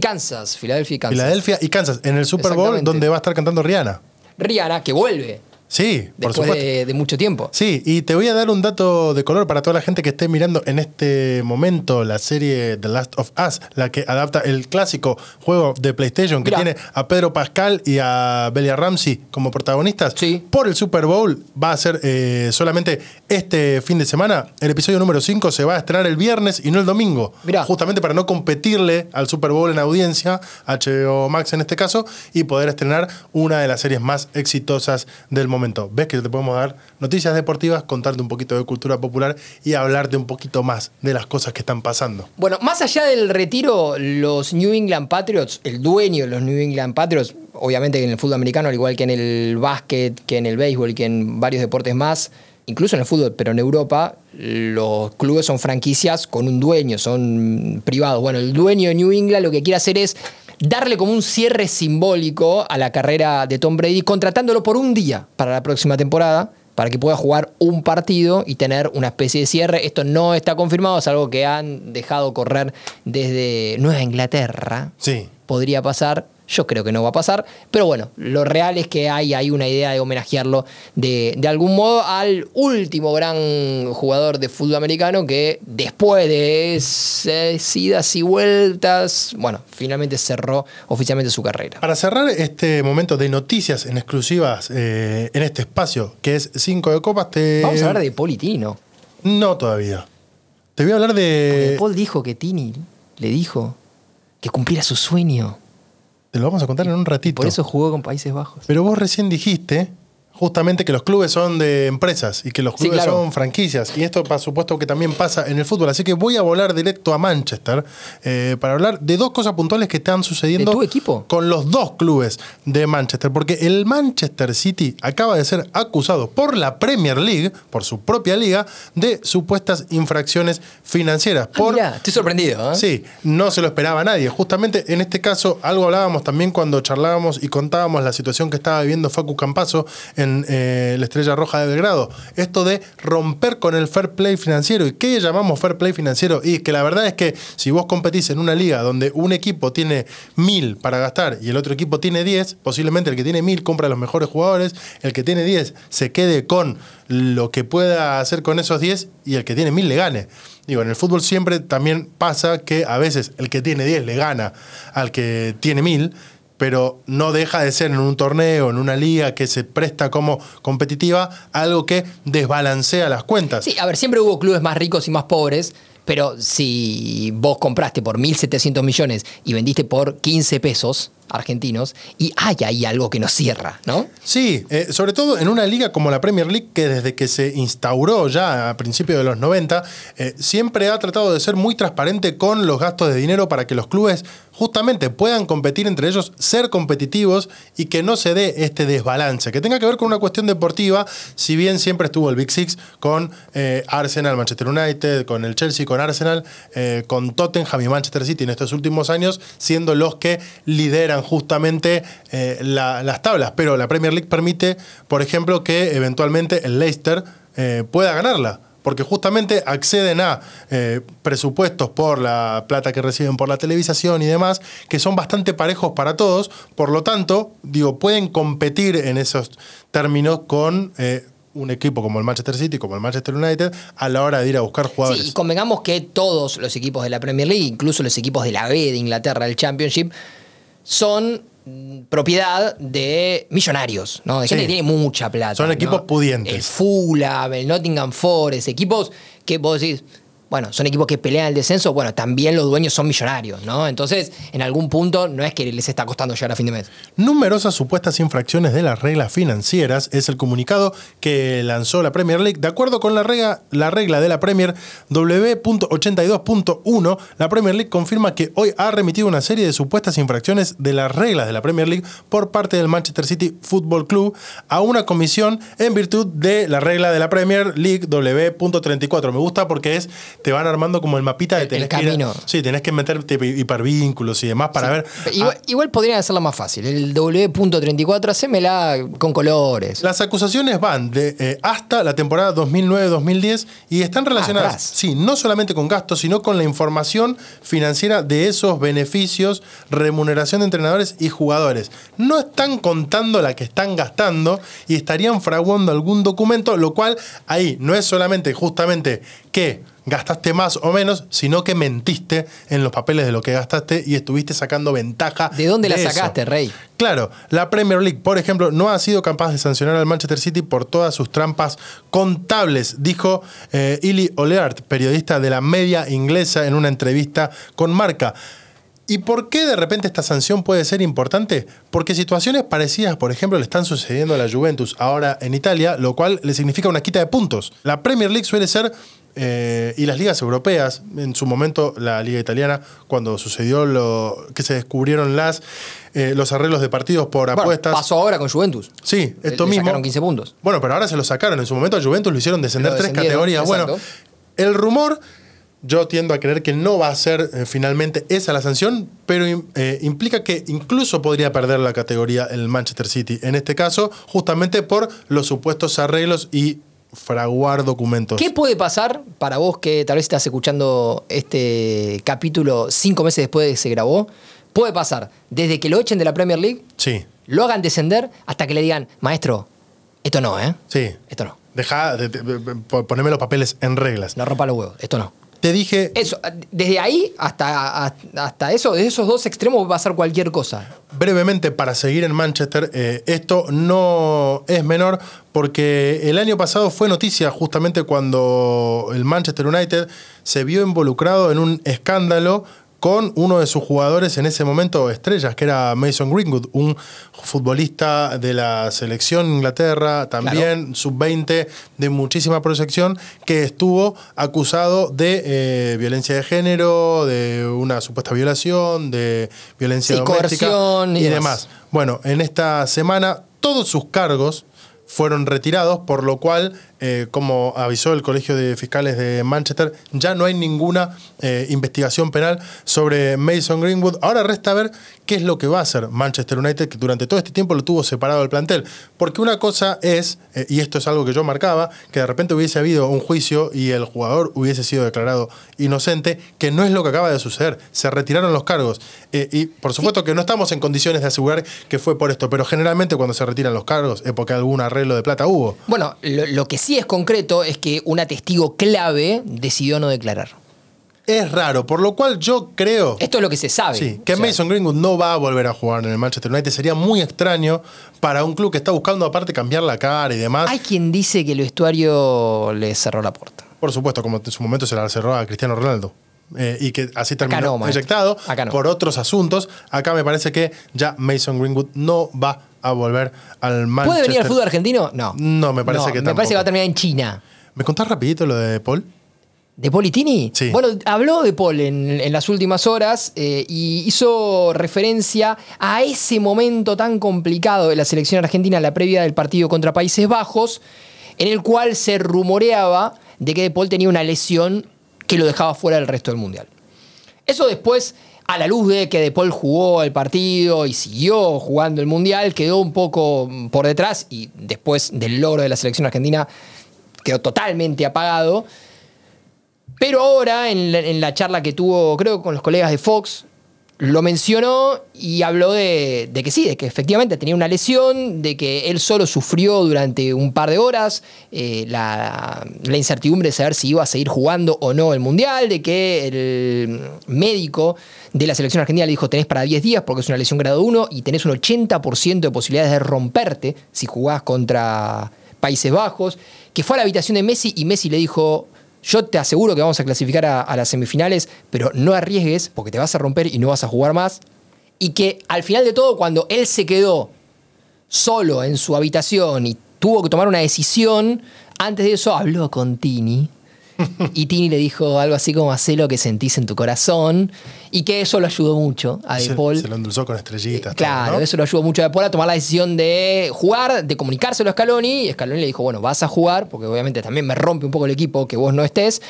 Kansas. Filadelfia y Kansas. Filadelfia y Kansas. En el Super Bowl, donde va a estar cantando Rihanna. Rihanna, que vuelve. Sí, por después supuesto. de, de mucho tiempo. Sí, y te voy a dar un dato de color para toda la gente que esté mirando en este momento la serie The Last of Us, la que adapta el clásico juego de PlayStation que Mirá. tiene a Pedro Pascal y a Belia Ramsey como protagonistas. Sí. Por el Super Bowl va a ser eh, solamente este fin de semana. El episodio número 5 se va a estrenar el viernes y no el domingo. Mirá. Justamente para no competirle al Super Bowl en audiencia, HBO Max en este caso, y poder estrenar una de las series más exitosas del momento. Ves que te podemos dar noticias deportivas, contarte un poquito de cultura popular y hablarte un poquito más de las cosas que están pasando. Bueno, más allá del retiro, los New England Patriots, el dueño de los New England Patriots, obviamente en el fútbol americano, al igual que en el básquet, que en el béisbol, que en varios deportes más, incluso en el fútbol, pero en Europa, los clubes son franquicias con un dueño, son privados. Bueno, el dueño de New England lo que quiere hacer es darle como un cierre simbólico a la carrera de Tom Brady, contratándolo por un día para la próxima temporada para que pueda jugar un partido y tener una especie de cierre. Esto no está confirmado, es algo que han dejado correr desde Nueva Inglaterra. Sí. Podría pasar, yo creo que no va a pasar, pero bueno, lo real es que hay, hay una idea de homenajearlo de, de algún modo al último gran jugador de fútbol americano que después de esas idas y vueltas, bueno, finalmente cerró oficialmente su carrera. Para cerrar este momento de noticias en exclusivas eh, en este espacio, que es 5 de copas, te... Vamos a hablar de Paul y Tino. No todavía. Te voy a hablar de... Paul dijo que Tini le dijo que cumpliera su sueño. Te lo vamos a contar en un ratito. Por eso jugó con Países Bajos. Pero vos recién dijiste justamente que los clubes son de empresas y que los Sí, clubes claro. son franquicias. Y esto, por supuesto, que también pasa en el fútbol. Así que voy a volar directo a Manchester eh, para hablar de dos cosas puntuales que están sucediendo ¿De tu equipo? con los dos clubes de Manchester. Porque el Manchester City acaba de ser acusado por la Premier League, por su propia liga, de supuestas infracciones financieras. Ah, por mirá, estoy sorprendido. ¿eh? Sí, no se lo esperaba nadie. Justamente en este caso, algo hablábamos también cuando charlábamos y contábamos la situación que estaba viviendo Facu Campazo en eh, la Estrella Roja de Belgrado. Esto de romper con el fair play financiero. ¿Y qué llamamos fair play financiero? Y que la verdad es que si vos competís en una liga donde un equipo tiene mil para gastar y el otro equipo tiene 10, posiblemente el que tiene mil compra a los mejores jugadores, el que tiene 10 se quede con lo que pueda hacer con esos 10 y el que tiene mil le gane. Digo, en el fútbol siempre también pasa que a veces el que tiene 10 le gana al que tiene 1000, pero no deja de ser en un torneo, en una liga que se presta como competitiva, algo que desbalancea las cuentas. Sí, a ver, siempre hubo clubes más ricos y más pobres, pero si vos compraste por 1.700 millones y vendiste por 15 pesos argentinos, y hay ahí algo que nos cierra, ¿no? Sí, eh, sobre todo en una liga como la Premier League, que desde que se instauró ya a principios de los 90, eh, siempre ha tratado de ser muy transparente con los gastos de dinero para que los clubes justamente puedan competir entre ellos, ser competitivos y que no se dé este desbalance, que tenga que ver con una cuestión deportiva, si bien siempre estuvo el Big Six con eh, Arsenal, Manchester United, con el Chelsea, con Arsenal, con Tottenham y Manchester City en estos últimos años, siendo los que lideran justamente eh, la- las tablas. Pero la Premier League permite, por ejemplo, que eventualmente el Leicester eh, pueda ganarla. Porque justamente acceden a eh, presupuestos por la plata que reciben por la televisación y demás, que son bastante parejos para todos. Por lo tanto, digo, pueden competir en esos términos con eh, un equipo como el Manchester City, como el Manchester United, a la hora de ir a buscar jugadores. Sí, y convengamos que todos los equipos de la Premier League, incluso los equipos de la B de Inglaterra, el Championship, son mm, propiedad de millonarios, ¿no? De gente Sí. que tiene mucha plata. Son ¿no? equipos pudientes. El Fulham, el Nottingham Forest, equipos que vos decís, bueno, son equipos que pelean el descenso, bueno, también los dueños son millonarios, ¿no? Entonces, en algún punto no es que les está costando llegar a fin de mes. Numerosas supuestas infracciones de las reglas financieras es el comunicado que lanzó la Premier League. De acuerdo con la regla, la regla de la Premier W.82.1, la Premier League confirma que hoy ha remitido una serie de supuestas infracciones de las reglas de la Premier League por parte del Manchester City Football Club a una comisión en virtud de la regla de la Premier League W.34. Me gusta porque es te van armando como el mapita de tenés el que ir a- camino. sí, tenés que meterte hipervínculos y demás para ver. Igual, Ah, igual podrían hacerla más fácil. El W.34, hacémela con colores. Las acusaciones van de eh, hasta la temporada 2009-2010 y están relacionadas, atrás. sí, no solamente con gastos, sino con la información financiera de esos beneficios, remuneración de entrenadores y jugadores. No están contando la que están gastando y estarían fraguando algún documento, lo cual ahí no es solamente justamente que gastaste más o menos, sino que mentiste en los papeles de lo que gastaste y estuviste sacando ventaja. ¿De dónde la eso. sacaste, Rey? Claro, la Premier League, por ejemplo, no ha sido capaz de sancionar al Manchester City por todas sus trampas contables, dijo eh, Illy Oleart, periodista de la media inglesa, en una entrevista con Marca. ¿Y por qué de repente esta sanción puede ser importante? Porque situaciones parecidas, por ejemplo, le están sucediendo a la Juventus ahora en Italia, lo cual le significa una quita de puntos. La Premier League suele ser, eh, y las ligas europeas, en su momento la liga italiana, cuando sucedió lo que se descubrieron las, eh, los arreglos de partidos por Bueno, apuestas. pasó ahora con Juventus. Sí, esto le mismo. sacaron 15 puntos. Bueno, pero ahora se lo sacaron. En su momento a Juventus lo hicieron descender tres categorías. Bueno, el rumor, yo tiendo a creer que no va a ser eh, finalmente esa la sanción, pero implica que incluso podría perder la categoría el Manchester City. En este caso, justamente por los supuestos arreglos y fraguar documentos. ¿Qué puede pasar para vos que tal vez estás escuchando este capítulo cinco meses después de que se grabó? Puede pasar desde que lo echen de la Premier League, Sí, lo hagan descender, hasta que le digan, maestro, esto no, ¿eh? sí. Esto no. Deja de, de- de- de- ponerme los papeles en reglas. No rompa los huevos, esto no. Te dije, Eso, desde ahí hasta, hasta eso, desde esos dos extremos va a pasar cualquier cosa. brevemente para seguir en Manchester, eh, esto no es menor porque el año pasado fue noticia justamente cuando el Manchester United se vio involucrado en un escándalo con uno de sus jugadores en ese momento estrellas, que era Mason Greenwood, un futbolista de la selección Inglaterra, también sub-20 de muchísima proyección, que estuvo acusado de eh, violencia de género, de una supuesta violación, de violencia Sí, doméstica coerción y demás. Bueno, en esta semana todos sus cargos fueron retirados, por lo cual, eh, como avisó el Colegio de Fiscales de Manchester, ya no hay ninguna eh, investigación penal sobre Mason Greenwood. Ahora resta ver qué es lo que va a hacer Manchester United, que durante todo este tiempo lo tuvo separado del plantel. Porque una cosa es, eh, y esto es algo que yo marcaba, que de repente hubiese habido un juicio y el jugador hubiese sido declarado inocente, que no es lo que acaba de suceder. Se retiraron los cargos. Y por supuesto que no estamos en condiciones de asegurar que fue por esto, pero generalmente cuando se retiran los cargos es porque algún arreglo de plata hubo. Bueno, lo que sí es concreto es que una testigo clave decidió no declarar. Es raro, por lo cual yo creo Esto es lo que se sabe. sí, que O sea, Mason Greenwood no va a volver a jugar en el Manchester United. Sería muy extraño para un club que está buscando aparte cambiar la cara y demás. Hay quien dice que el vestuario le cerró la puerta. Por supuesto, como en su momento se la cerró a Cristiano Ronaldo. Eh, y que así terminó no, no. por otros asuntos. Acá me parece que ya Mason Greenwood no va a volver al Manchester. ¿Puede venir al fútbol argentino? No. No, me parece que Me parece que va a terminar en China. ¿Me contás rapidito lo de Paul? ¿De Politini? Sí. Bueno, habló de Paul en, en las últimas horas eh, y hizo referencia a ese momento tan complicado de la selección argentina, la previa del partido contra Países Bajos, en el cual se rumoreaba de que De Paul tenía una lesión que lo dejaba fuera del resto del Mundial. Eso después, a la luz de que De Paul jugó el partido y siguió jugando el Mundial, quedó un poco por detrás y después del logro de la selección argentina quedó totalmente apagado. Pero ahora, en la, en la charla que tuvo, creo, con los colegas de Fox, lo mencionó y habló de, que sí, de que efectivamente tenía una lesión, de que él solo sufrió durante un par de horas eh, la, la incertidumbre de saber si iba a seguir jugando o no el Mundial, de que el médico de la selección argentina le dijo tenés para 10 días porque es una lesión grado 1 y tenés un 80% de posibilidades de romperte si jugás contra Países Bajos, que fue a la habitación de Messi y Messi le dijo, yo te aseguro que vamos a clasificar a, las semifinales, pero no arriesgues porque te vas a romper y no vas a jugar más. Y que al final de todo, cuando él se quedó solo en su habitación y tuvo que tomar una decisión, antes de eso habló con Tini. Y Tini le dijo algo así como, hacé lo que sentís en tu corazón. Y que eso lo ayudó mucho a De Se, Paul. se lo endulzó con estrellitas. Claro, todo, ¿no? eso lo ayudó mucho a De Paul a tomar la decisión de jugar, de comunicárselo a Scaloni. Y Scaloni le dijo, bueno, vas a jugar, porque obviamente también me rompe un poco el equipo que vos no estés.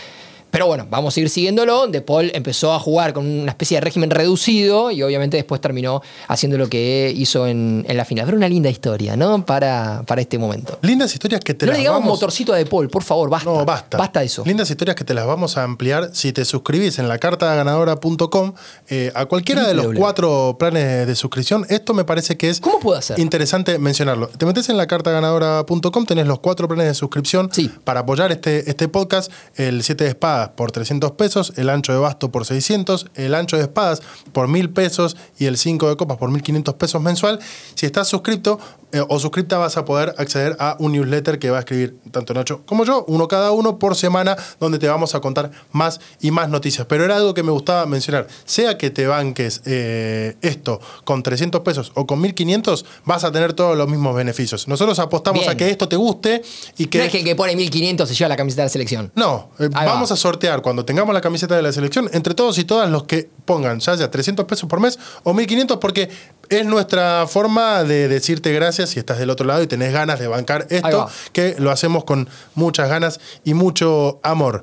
Pero bueno, vamos a ir siguiéndolo. De Paul empezó a jugar con una especie de régimen reducido y obviamente después terminó haciendo lo que hizo en, en la final. Pero una linda historia, ¿no? Para, para este momento. Lindas historias que te no las le digamos vamos... motorcito a De Paul, por favor, basta. No, basta. Basta eso. Lindas historias que te las vamos a ampliar si te suscribís en la cartaganadora.com eh, a cualquiera de los cuatro planes de suscripción. Esto me parece que es ¿Cómo puedo hacer? interesante mencionarlo. Te metes en la cartaganadora.com, tenés los cuatro planes de suscripción Sí. para apoyar este, este podcast. El 7 de por 300 pesos, el ancho de basto por 600, el ancho de espadas por 1000 pesos y el 5 de copas por 1500 pesos mensual. Si estás suscripto eh, o suscripta vas a poder acceder a un newsletter que va a escribir tanto Nacho como yo, uno cada uno por semana, donde te vamos a contar más y más noticias. Pero era algo que me gustaba mencionar. Sea que te banques eh, esto con 300 pesos o con 1500, vas a tener todos los mismos beneficios. Nosotros apostamos Bien. a que esto te guste y que... No es que el que pone 1500 se lleva la camiseta de la selección. No, eh, va. vamos a sortear cuando tengamos la camiseta de la selección entre todos y todas los que pongan ya sea 300 pesos por mes o 1500 porque es nuestra forma de decirte gracias si estás del otro lado y tenés ganas de bancar esto, que lo hacemos con muchas ganas y mucho amor.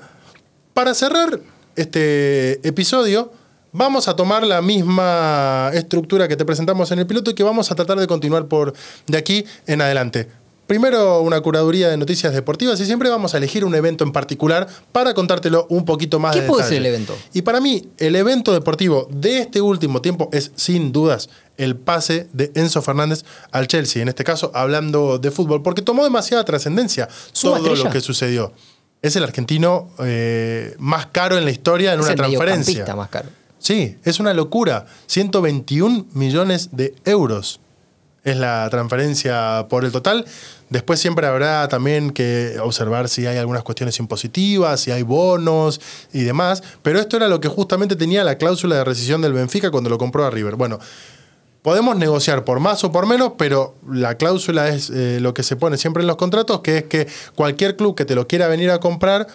Para cerrar este episodio, vamos a tomar la misma estructura que te presentamos en el piloto y que vamos a tratar de continuar por de aquí en adelante. Primero una curaduría de noticias deportivas y siempre vamos a elegir un evento en particular para contártelo un poquito más ¿Qué de puede detalle. ser el evento? Y para mí, el evento deportivo de este último tiempo es sin dudas el pase de Enzo Fernández al Chelsea, en este caso hablando de fútbol, porque tomó demasiada trascendencia ¿Suma todo estrella? lo que sucedió. Es el argentino eh, más caro en la historia en es una el transferencia. más caro. Sí, es una locura. 121 millones de euros es la transferencia por el total. Después siempre habrá también que observar si hay algunas cuestiones impositivas, si hay bonos y demás. Pero esto era lo que justamente tenía la cláusula de rescisión del Benfica cuando lo compró a River. Bueno, podemos negociar por más o por menos, pero la cláusula es eh, lo que se pone siempre en los contratos, que es que cualquier club que te lo quiera venir a comprar,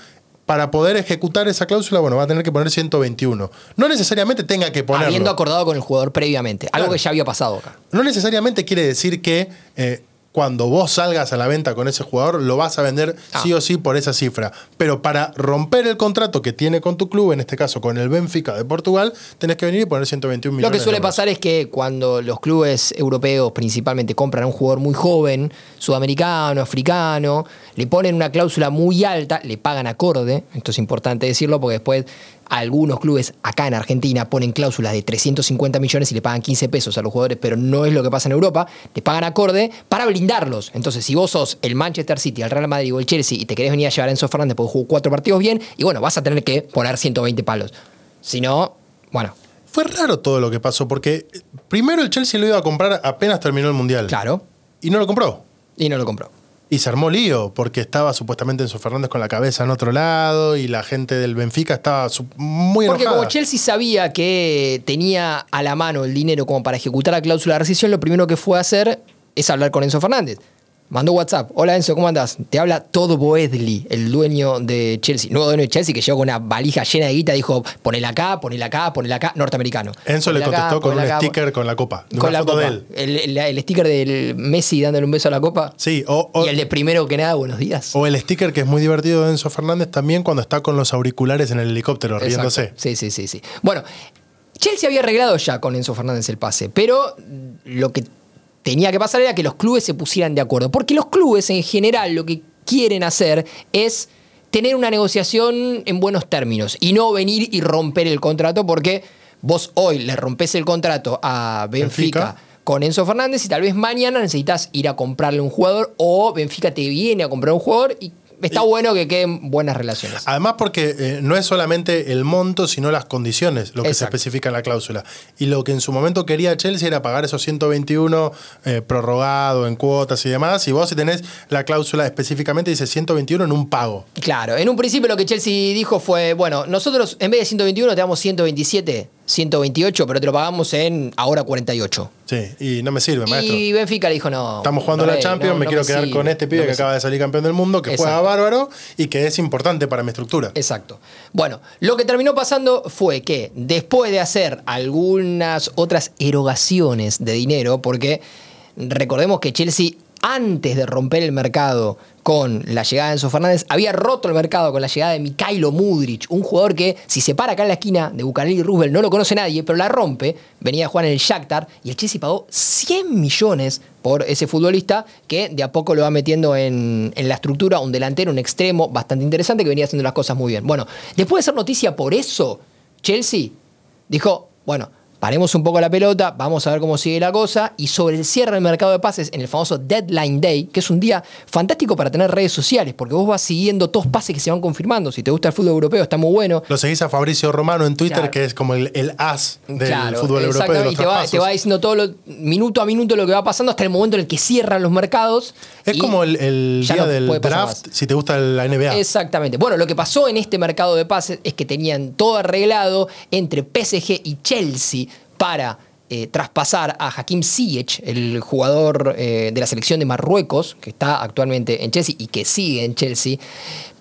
para poder ejecutar esa cláusula, bueno, va a tener que poner 121. No necesariamente tenga que ponerlo. Habiendo acordado con el jugador previamente. Algo Claro. que ya había pasado acá. No necesariamente quiere decir que eh, cuando vos salgas a la venta con ese jugador, lo vas a vender Ah. sí o sí por esa cifra. Pero para romper el contrato que tiene con tu club, en este caso con el Benfica de Portugal, tenés que venir y poner 121 Lo millones. que suele de pasar es que cuando los clubes europeos principalmente compran a un jugador muy joven, sudamericano, africano, le ponen una cláusula muy alta, le pagan acorde, esto es importante decirlo porque después algunos clubes acá en Argentina ponen cláusulas de 350 millones y le pagan 15 pesos a los jugadores, pero no es lo que pasa en Europa, le pagan acorde para blindarlos. Entonces, si vos sos el Manchester City, el Real Madrid o el Chelsea y te querés venir a llevar a Enzo Fernández porque jugó cuatro partidos bien, y bueno, vas a tener que poner 120 palos. Si no, bueno, Fue raro todo lo que pasó, porque primero el Chelsea lo iba a comprar apenas terminó el Mundial. claro, Y no lo compró. y no lo compró. Y se armó lío, porque estaba supuestamente Enzo Fernández con la cabeza en otro lado y la gente del Benfica estaba muy Porque como Chelsea sabía que tenía a la mano el dinero como para ejecutar la cláusula de rescisión, lo primero que fue a hacer es hablar con Enzo Fernández. Mandó WhatsApp. Hola Enzo, ¿cómo andás? Te habla todo Boedli, el dueño de Chelsea. Nuevo dueño de Chelsea que llegó con una valija llena de guita. Dijo, ponela acá, ponela acá, ponela acá. Norteamericano. Enzo le acá, contestó con un acá, sticker con la copa. de Con una la foto copa. de él. El, el- el sticker del Messi dándole un beso a la copa. Sí, o, o- Y el de primero que nada, buenos días. o el sticker que es muy divertido de Enzo Fernández también cuando está con los auriculares en el helicóptero riéndose. Sí, sí, sí, sí. Bueno, Chelsea había arreglado ya con Enzo Fernández el pase, pero lo que tenía que pasar era que los clubes se pusieran de acuerdo. Porque los clubes en general lo que quieren hacer es tener una negociación en buenos términos y no venir y romper el contrato porque vos hoy le rompes el contrato a Benfica. Benfica. con Enzo Fernández y tal vez mañana necesitas ir a comprarle un jugador o Benfica te viene a comprar un jugador y está bueno que queden buenas relaciones. Además porque eh, no es solamente el monto, sino las condiciones lo que se especifica en la cláusula. Y lo que en su momento quería Chelsea era pagar esos 121 eh, prorrogado en cuotas y demás. Y vos si tenés la cláusula específicamente dice 121 en un pago. Claro, en un principio lo que Chelsea dijo fue, bueno, nosotros en vez de 121 te damos 127, 128, pero te lo pagamos en ahora 48. Sí, y no me sirve, maestro. Y Benfica le dijo, no. Estamos jugando la rey, Champions, no, me no quiero quedar sirve, con este pibe no que acaba de salir campeón del mundo, que juega bárbaro y que es importante para mi estructura. Exacto. Bueno, lo que terminó pasando fue que después de hacer algunas otras erogaciones de dinero, porque recordemos que Chelsea, antes de romper el mercado con la llegada de Enzo Fernández, había roto el mercado con la llegada de Mikhailo Mudrich, un jugador que si se para acá en la esquina de Bucareli y Roosevelt no lo conoce nadie, pero la rompe, venía a jugar en el Shakhtar y el Chelsea pagó 100 millones por ese futbolista que de a poco lo va metiendo en, en la estructura, un delantero, un extremo bastante interesante que venía haciendo las cosas muy bien. Bueno, después de ser noticia por eso, Chelsea dijo, bueno, paremos un poco la pelota, vamos a ver cómo sigue la cosa. Y sobre el cierre del mercado de pases en el famoso Deadline Day, que es un día fantástico para tener redes sociales, porque vos vas siguiendo todos pases que se van confirmando. Si te gusta el fútbol europeo, está muy bueno. Lo seguís a Fabricio Romano en Twitter, Claro. que es como el, el as del Claro, fútbol europeo. De los y te va, te va diciendo todo lo, minuto a minuto lo que va pasando hasta el momento en el que cierran los mercados. Es como el, el día no del draft, si te gusta la NBA. Exactamente. Bueno, lo que pasó en este mercado de pases es que tenían todo arreglado entre PSG y Chelsea para eh, traspasar a Hakim Ziyech, el jugador eh, de la selección de Marruecos, que está actualmente en Chelsea y que sigue en Chelsea.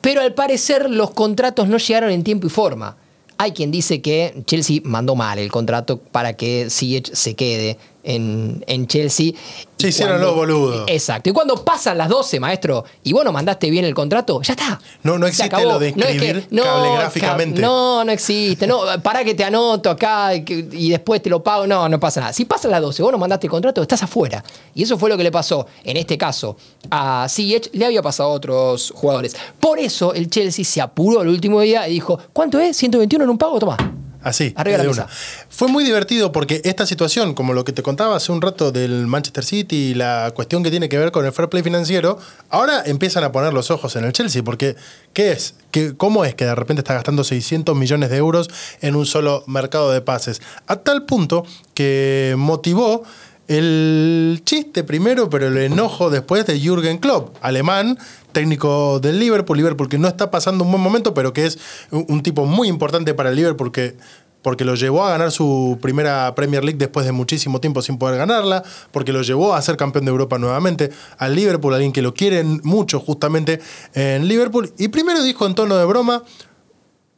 Pero al parecer los contratos no llegaron en tiempo y forma. Hay quien dice que Chelsea mandó mal el contrato para que Ziyech se quede en, en Chelsea. Se hicieron los boludos. Exacto. Y cuando pasan las 12, maestro, y vos no mandaste bien el contrato, ya está. No- no existe acabó. lo de es que- escribir cablegráficamente. ca- No, no existe. No, para que te anoto acá y, que- y después te lo pago. No, no pasa nada. Si pasan las 12, vos no mandaste el contrato, estás afuera. Y eso fue lo que le pasó, en este caso, a Ziyech. Le había pasado a otros jugadores. Por eso el Chelsea se apuró el último día y dijo, ¿cuánto es? ¿121 en un pago? Toma. Así, Arriba de la una. Fue muy divertido porque esta situación, como lo que te contaba hace un rato del Manchester City y la cuestión que tiene que ver con el fair play financiero, ahora empiezan a poner los ojos en el Chelsea, porque ¿qué es? ¿Qué, ¿Cómo es que de repente está gastando 600 millones de euros en un solo mercado de pases? A tal punto que motivó el chiste primero, pero el enojo después de Jürgen Klopp, alemán, técnico del Liverpool, Liverpool que no está pasando un buen momento, pero que es un, tipo muy importante para el Liverpool que porque lo llevó a ganar su primera Premier League después de muchísimo tiempo sin poder ganarla, porque lo llevó a ser campeón de Europa nuevamente, al Liverpool, alguien que lo quieren mucho justamente en Liverpool, y primero dijo en tono de broma,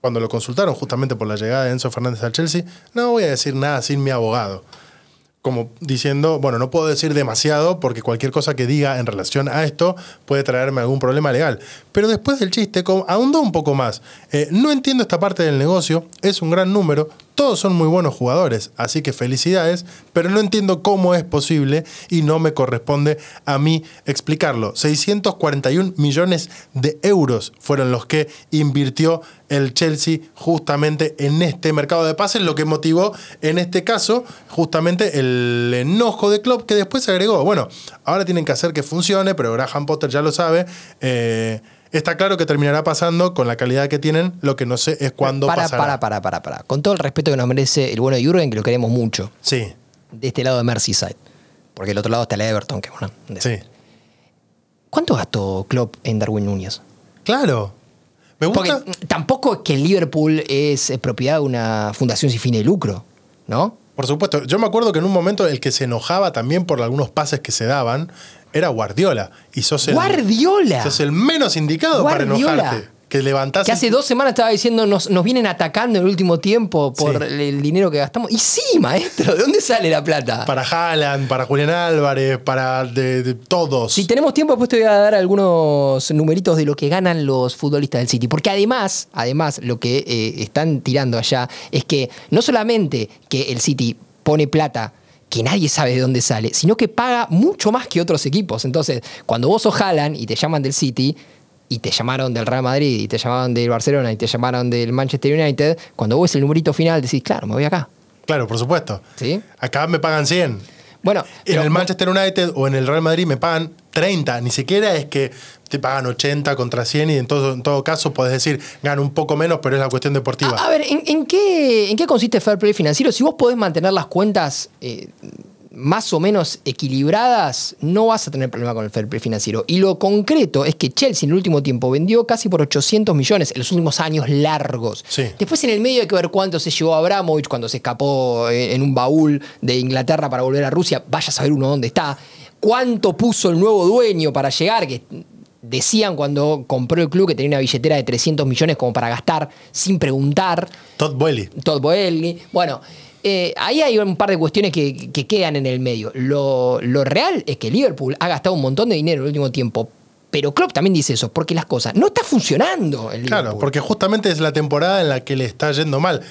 cuando lo consultaron justamente por la llegada de Enzo Fernández al Chelsea, no voy a decir nada sin mi abogado como diciendo, bueno, no puedo decir demasiado porque cualquier cosa que diga en relación a esto puede traerme algún problema legal. Pero después del chiste, ahondó un poco más. Eh, no entiendo esta parte del negocio, es un gran número, todos son muy buenos jugadores, así que felicidades, pero no entiendo cómo es posible y no me corresponde a mí explicarlo. 641 millones de euros fueron los que invirtió el Chelsea justamente en este mercado de pases, lo que motivó en este caso justamente el enojo de Klopp que después agregó, bueno, ahora tienen que hacer que funcione, pero Graham Potter ya lo sabe. eh, está claro que terminará pasando con la calidad que tienen, lo que no sé es cuándo para, pasará. para, para, para, para. Con todo el respeto que nos merece el bueno de Jürgen, que lo queremos mucho, Sí, de este lado de Merseyside. Porque el otro lado está el Everton, que bueno. sí. ¿Cuánto gastó Klopp en Darwin Núñez? Claro. Me gusta. tampoco es que el Liverpool es eh, propiedad de una fundación sin fines de lucro, ¿no? Por supuesto, yo me acuerdo que en un momento el que se enojaba también por algunos pases que se daban era Guardiola. Y sos el, ¡Guardiola! sos el menos indicado para enojarte. Que levantás. Que hace dos semanas estaba diciendo nos, nos vienen atacando en el último tiempo por Sí. el, el dinero que gastamos. Y sí, maestro, ¿de dónde sale la plata? Para Haaland, para Julián Álvarez, para de, de todos. Si tenemos tiempo, después te voy a dar algunos numeritos de lo que ganan los futbolistas del City. Porque además, además, lo que eh, están tirando allá es que no solamente que el City pone plata que nadie sabe de dónde sale, sino que paga mucho más que otros equipos. Entonces, cuando vos sos Haaland y te llaman del City, y te llamaron del Real Madrid, y te llamaron del Barcelona, y te llamaron del Manchester United, cuando vos ves el numerito final decís, claro, me voy acá. Claro, por supuesto. ¿Sí? Acá me pagan 100. Bueno, En pero el Manchester United o en el Real Madrid me pagan 30. Ni siquiera es que te pagan 80 contra 100 y en todo, en todo caso puedes decir, gano un poco menos, pero es la cuestión deportiva. A, a ver, ¿en, en qué, ¿en qué consiste el fair play financiero? Si vos podés mantener las cuentas eh, más o menos equilibradas, no vas a tener problema con el fair play financiero. Y lo concreto es que Chelsea en el último tiempo vendió casi por 800 millones en los últimos años largos. Sí. Después en el medio hay que ver cuánto se llevó Abramovich cuando se escapó eh, en un baúl de Inglaterra para volver a Rusia. Vaya a saber uno dónde está. ¿Cuánto puso el nuevo dueño para llegar? Que decían cuando compró el club que tenía una billetera de 300 millones como para gastar sin preguntar. Todd Boehly. Todd Boehly. Bueno, eh, ahí hay un par de cuestiones que, que quedan en el medio. Lo, lo real es que Liverpool ha gastado un montón de dinero en el último tiempo Pero Klopp también dice eso, porque las cosas no está funcionando en Claro, porque justamente es la temporada en la que le está yendo mal.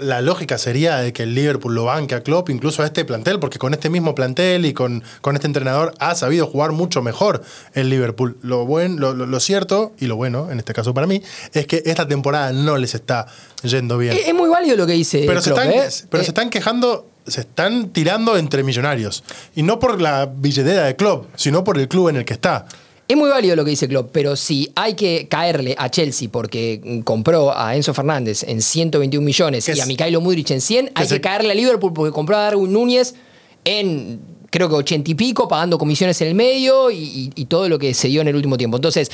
La lógica sería de que el Liverpool lo banque a Klopp, incluso a este plantel, porque con este mismo plantel y con, con este entrenador ha sabido jugar mucho mejor el Liverpool. Lo, buen, lo, lo- lo cierto, y lo bueno, en este caso para mí, es que esta temporada no les está yendo bien. Es, es muy válido lo que dice Pero, se están, ¿eh? pero Eh, se están quejando, se están tirando entre millonarios. Y no por la billetera de Klopp, sino por el club en el que está. Es muy válido lo que dice Klopp, pero si hay que caerle a Chelsea porque compró a Enzo Fernández en 121 millones y a Mikhailo Mudrich en 100, hay que caerle a Liverpool porque compró a Darwin Núñez en creo que 80 y pico, pagando comisiones en el medio y, y- y todo lo que se dio en el último tiempo. Entonces,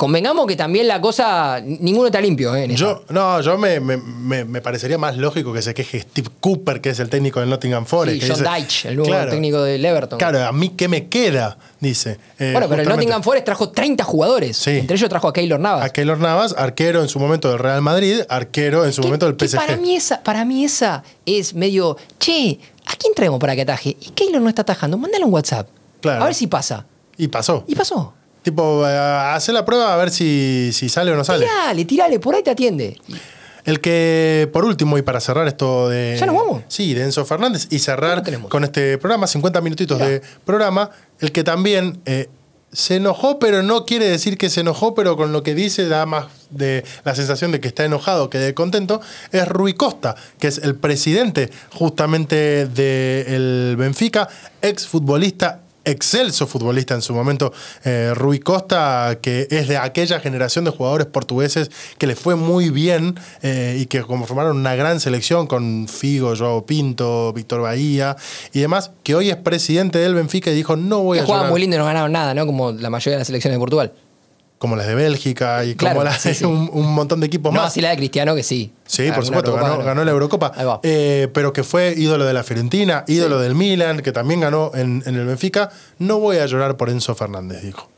convengamos que también la cosa, ninguno está limpio ¿eh? en. Yo, no, yo me, me- me- me parecería más lógico que se queje Steve Cooper, que es el técnico del Nottingham Forest. Sí, John dice- Deitch, el nuevo Claro, técnico del Everton. Claro, a mí qué me queda, dice. Eh, bueno, pero el. Nottingham Forest trajo 30 jugadores. Sí. Entre ellos trajo a Keylor Navas. A Keylor Navas, arquero en su momento del Real Madrid, arquero en su momento del PSG. Para mí, esa, para mí esa es medio, che, ¿a quién traemos para que ataje? Y Keylor no está atajando, mándale un WhatsApp. Claro. A ver si pasa. Y pasó. Y pasó. Tipo, eh, hace la prueba a ver si, si sale o no sale. Tirale, tirale, por ahí te atiende. El que, por último, y para cerrar esto de. ¿Ya nos vamos? Sí, de Enzo Fernández, y ¿Qué cerrar con este programa, 50 minutitos Mirá. de programa, el que también eh, se enojó, pero no quiere decir que se enojó, pero con lo que dice da más de la sensación de que está enojado que de contento, es Rui Costa, que es el presidente justamente del Benfica, exfutbolista excelso futbolista en su momento, eh, Rui Costa, que es de aquella generación de jugadores portugueses que le fue muy bien eh, y que conformaron una gran selección con Figo, Joao Pinto, Víctor Bahía y demás, que hoy es presidente del Benfica y dijo no voy Que a llorar muy lindo y no ganaron nada, ¿no? Como la mayoría de las selecciones de Portugal. Como las de Bélgica y Claro, como las sí, de sí. un, un montón de equipos No, más. así la de Cristiano, que sí. Sí, por supuesto, Eurocopa ganó, ganó la Eurocopa. Eh, pero que fue ídolo de la Fiorentina, ídolo del Milan, que también ganó en, en el Benfica. No voy a llorar por Enzo Fernández, dijo.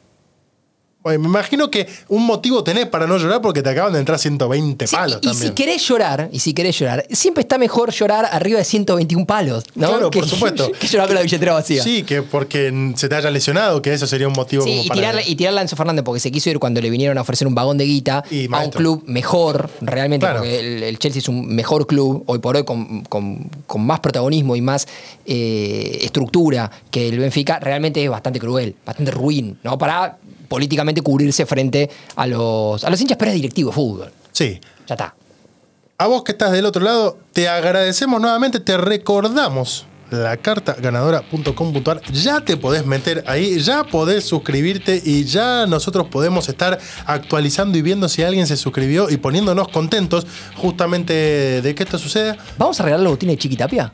Oye, me imagino que un motivo tenés para no llorar porque te acaban de entrar 120 Sí, palos y, si querés llorar, y si querés llorar, siempre está mejor llorar arriba de 121 palos, ¿no? Claro, que, por supuesto. Que llorar con la billetera vacía. Sí, que porque se te haya lesionado, que eso sería un motivo Sí, como y para... tirarle, y tirarle a Enzo Fernández porque se quiso ir cuando le vinieron a ofrecer un vagón de guita Y a un club mejor, realmente, Claro. porque el, el Chelsea es un mejor club, hoy por hoy, con, con- con más protagonismo y más eh, estructura que el Benfica, realmente es bastante cruel, bastante ruin, ¿no? Para políticamente cubrirse frente a los, a los hinchas predirectivos de fútbol. Sí. Ya está. A vos que estás del otro lado, te agradecemos nuevamente, te recordamos la carta ganadora.com.ar. Ya te podés meter ahí, ya podés suscribirte y ya nosotros podemos estar actualizando y viendo si alguien se suscribió y poniéndonos contentos justamente de que esto suceda. ¿Vamos a regalar los botines de Chiquitapia?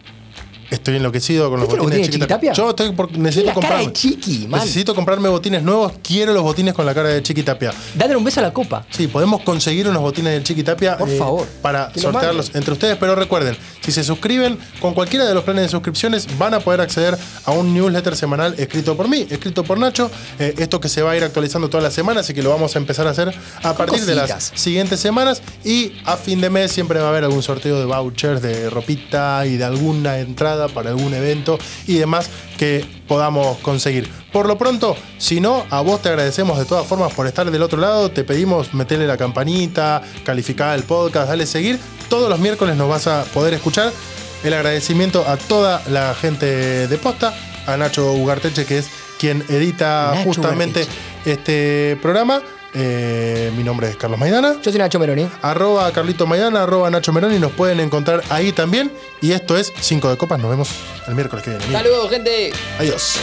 Estoy enloquecido con los ¿Viste los botines de Chiquitapia. Chiquitapia? Yo estoy por, necesito la cara comprarme. de Chiqui, man. Necesito comprarme botines nuevos. Quiero los botines con la cara de Chiquitapia. Dale un beso a la copa. Sí, podemos conseguir unos botines del Chiquitapia eh, Por favor, para sortearlos entre ustedes, pero recuerden, si se suscriben con cualquiera de los planes de suscripciones, van a poder acceder a un newsletter semanal escrito por mí, escrito por Nacho, eh, esto que se va a ir actualizando todas las semanas, así que lo vamos a empezar a hacer a partir de las siguientes semanas y a fin de mes siempre va a haber algún sorteo de vouchers, de ropita y de alguna entrada para algún evento y demás que podamos conseguir. Por lo pronto, si no, a vos te agradecemos de todas formas por estar del otro lado. Te pedimos meterle la campanita, calificar el podcast, dale seguir. Todos los miércoles nos vas a poder escuchar. El agradecimiento a toda la gente de posta, a Nacho Ugarteche, que es quien edita Nacho justamente Ugarteche. este programa. Eh, mi nombre es Carlos Maidana. Yo soy Nacho Meroni. Arroba Carlito Maidana, arroba Nacho Meroni, nos pueden encontrar ahí también. Y esto es 5 de Copas, nos vemos el miércoles que viene. Saludos, gente. Adiós.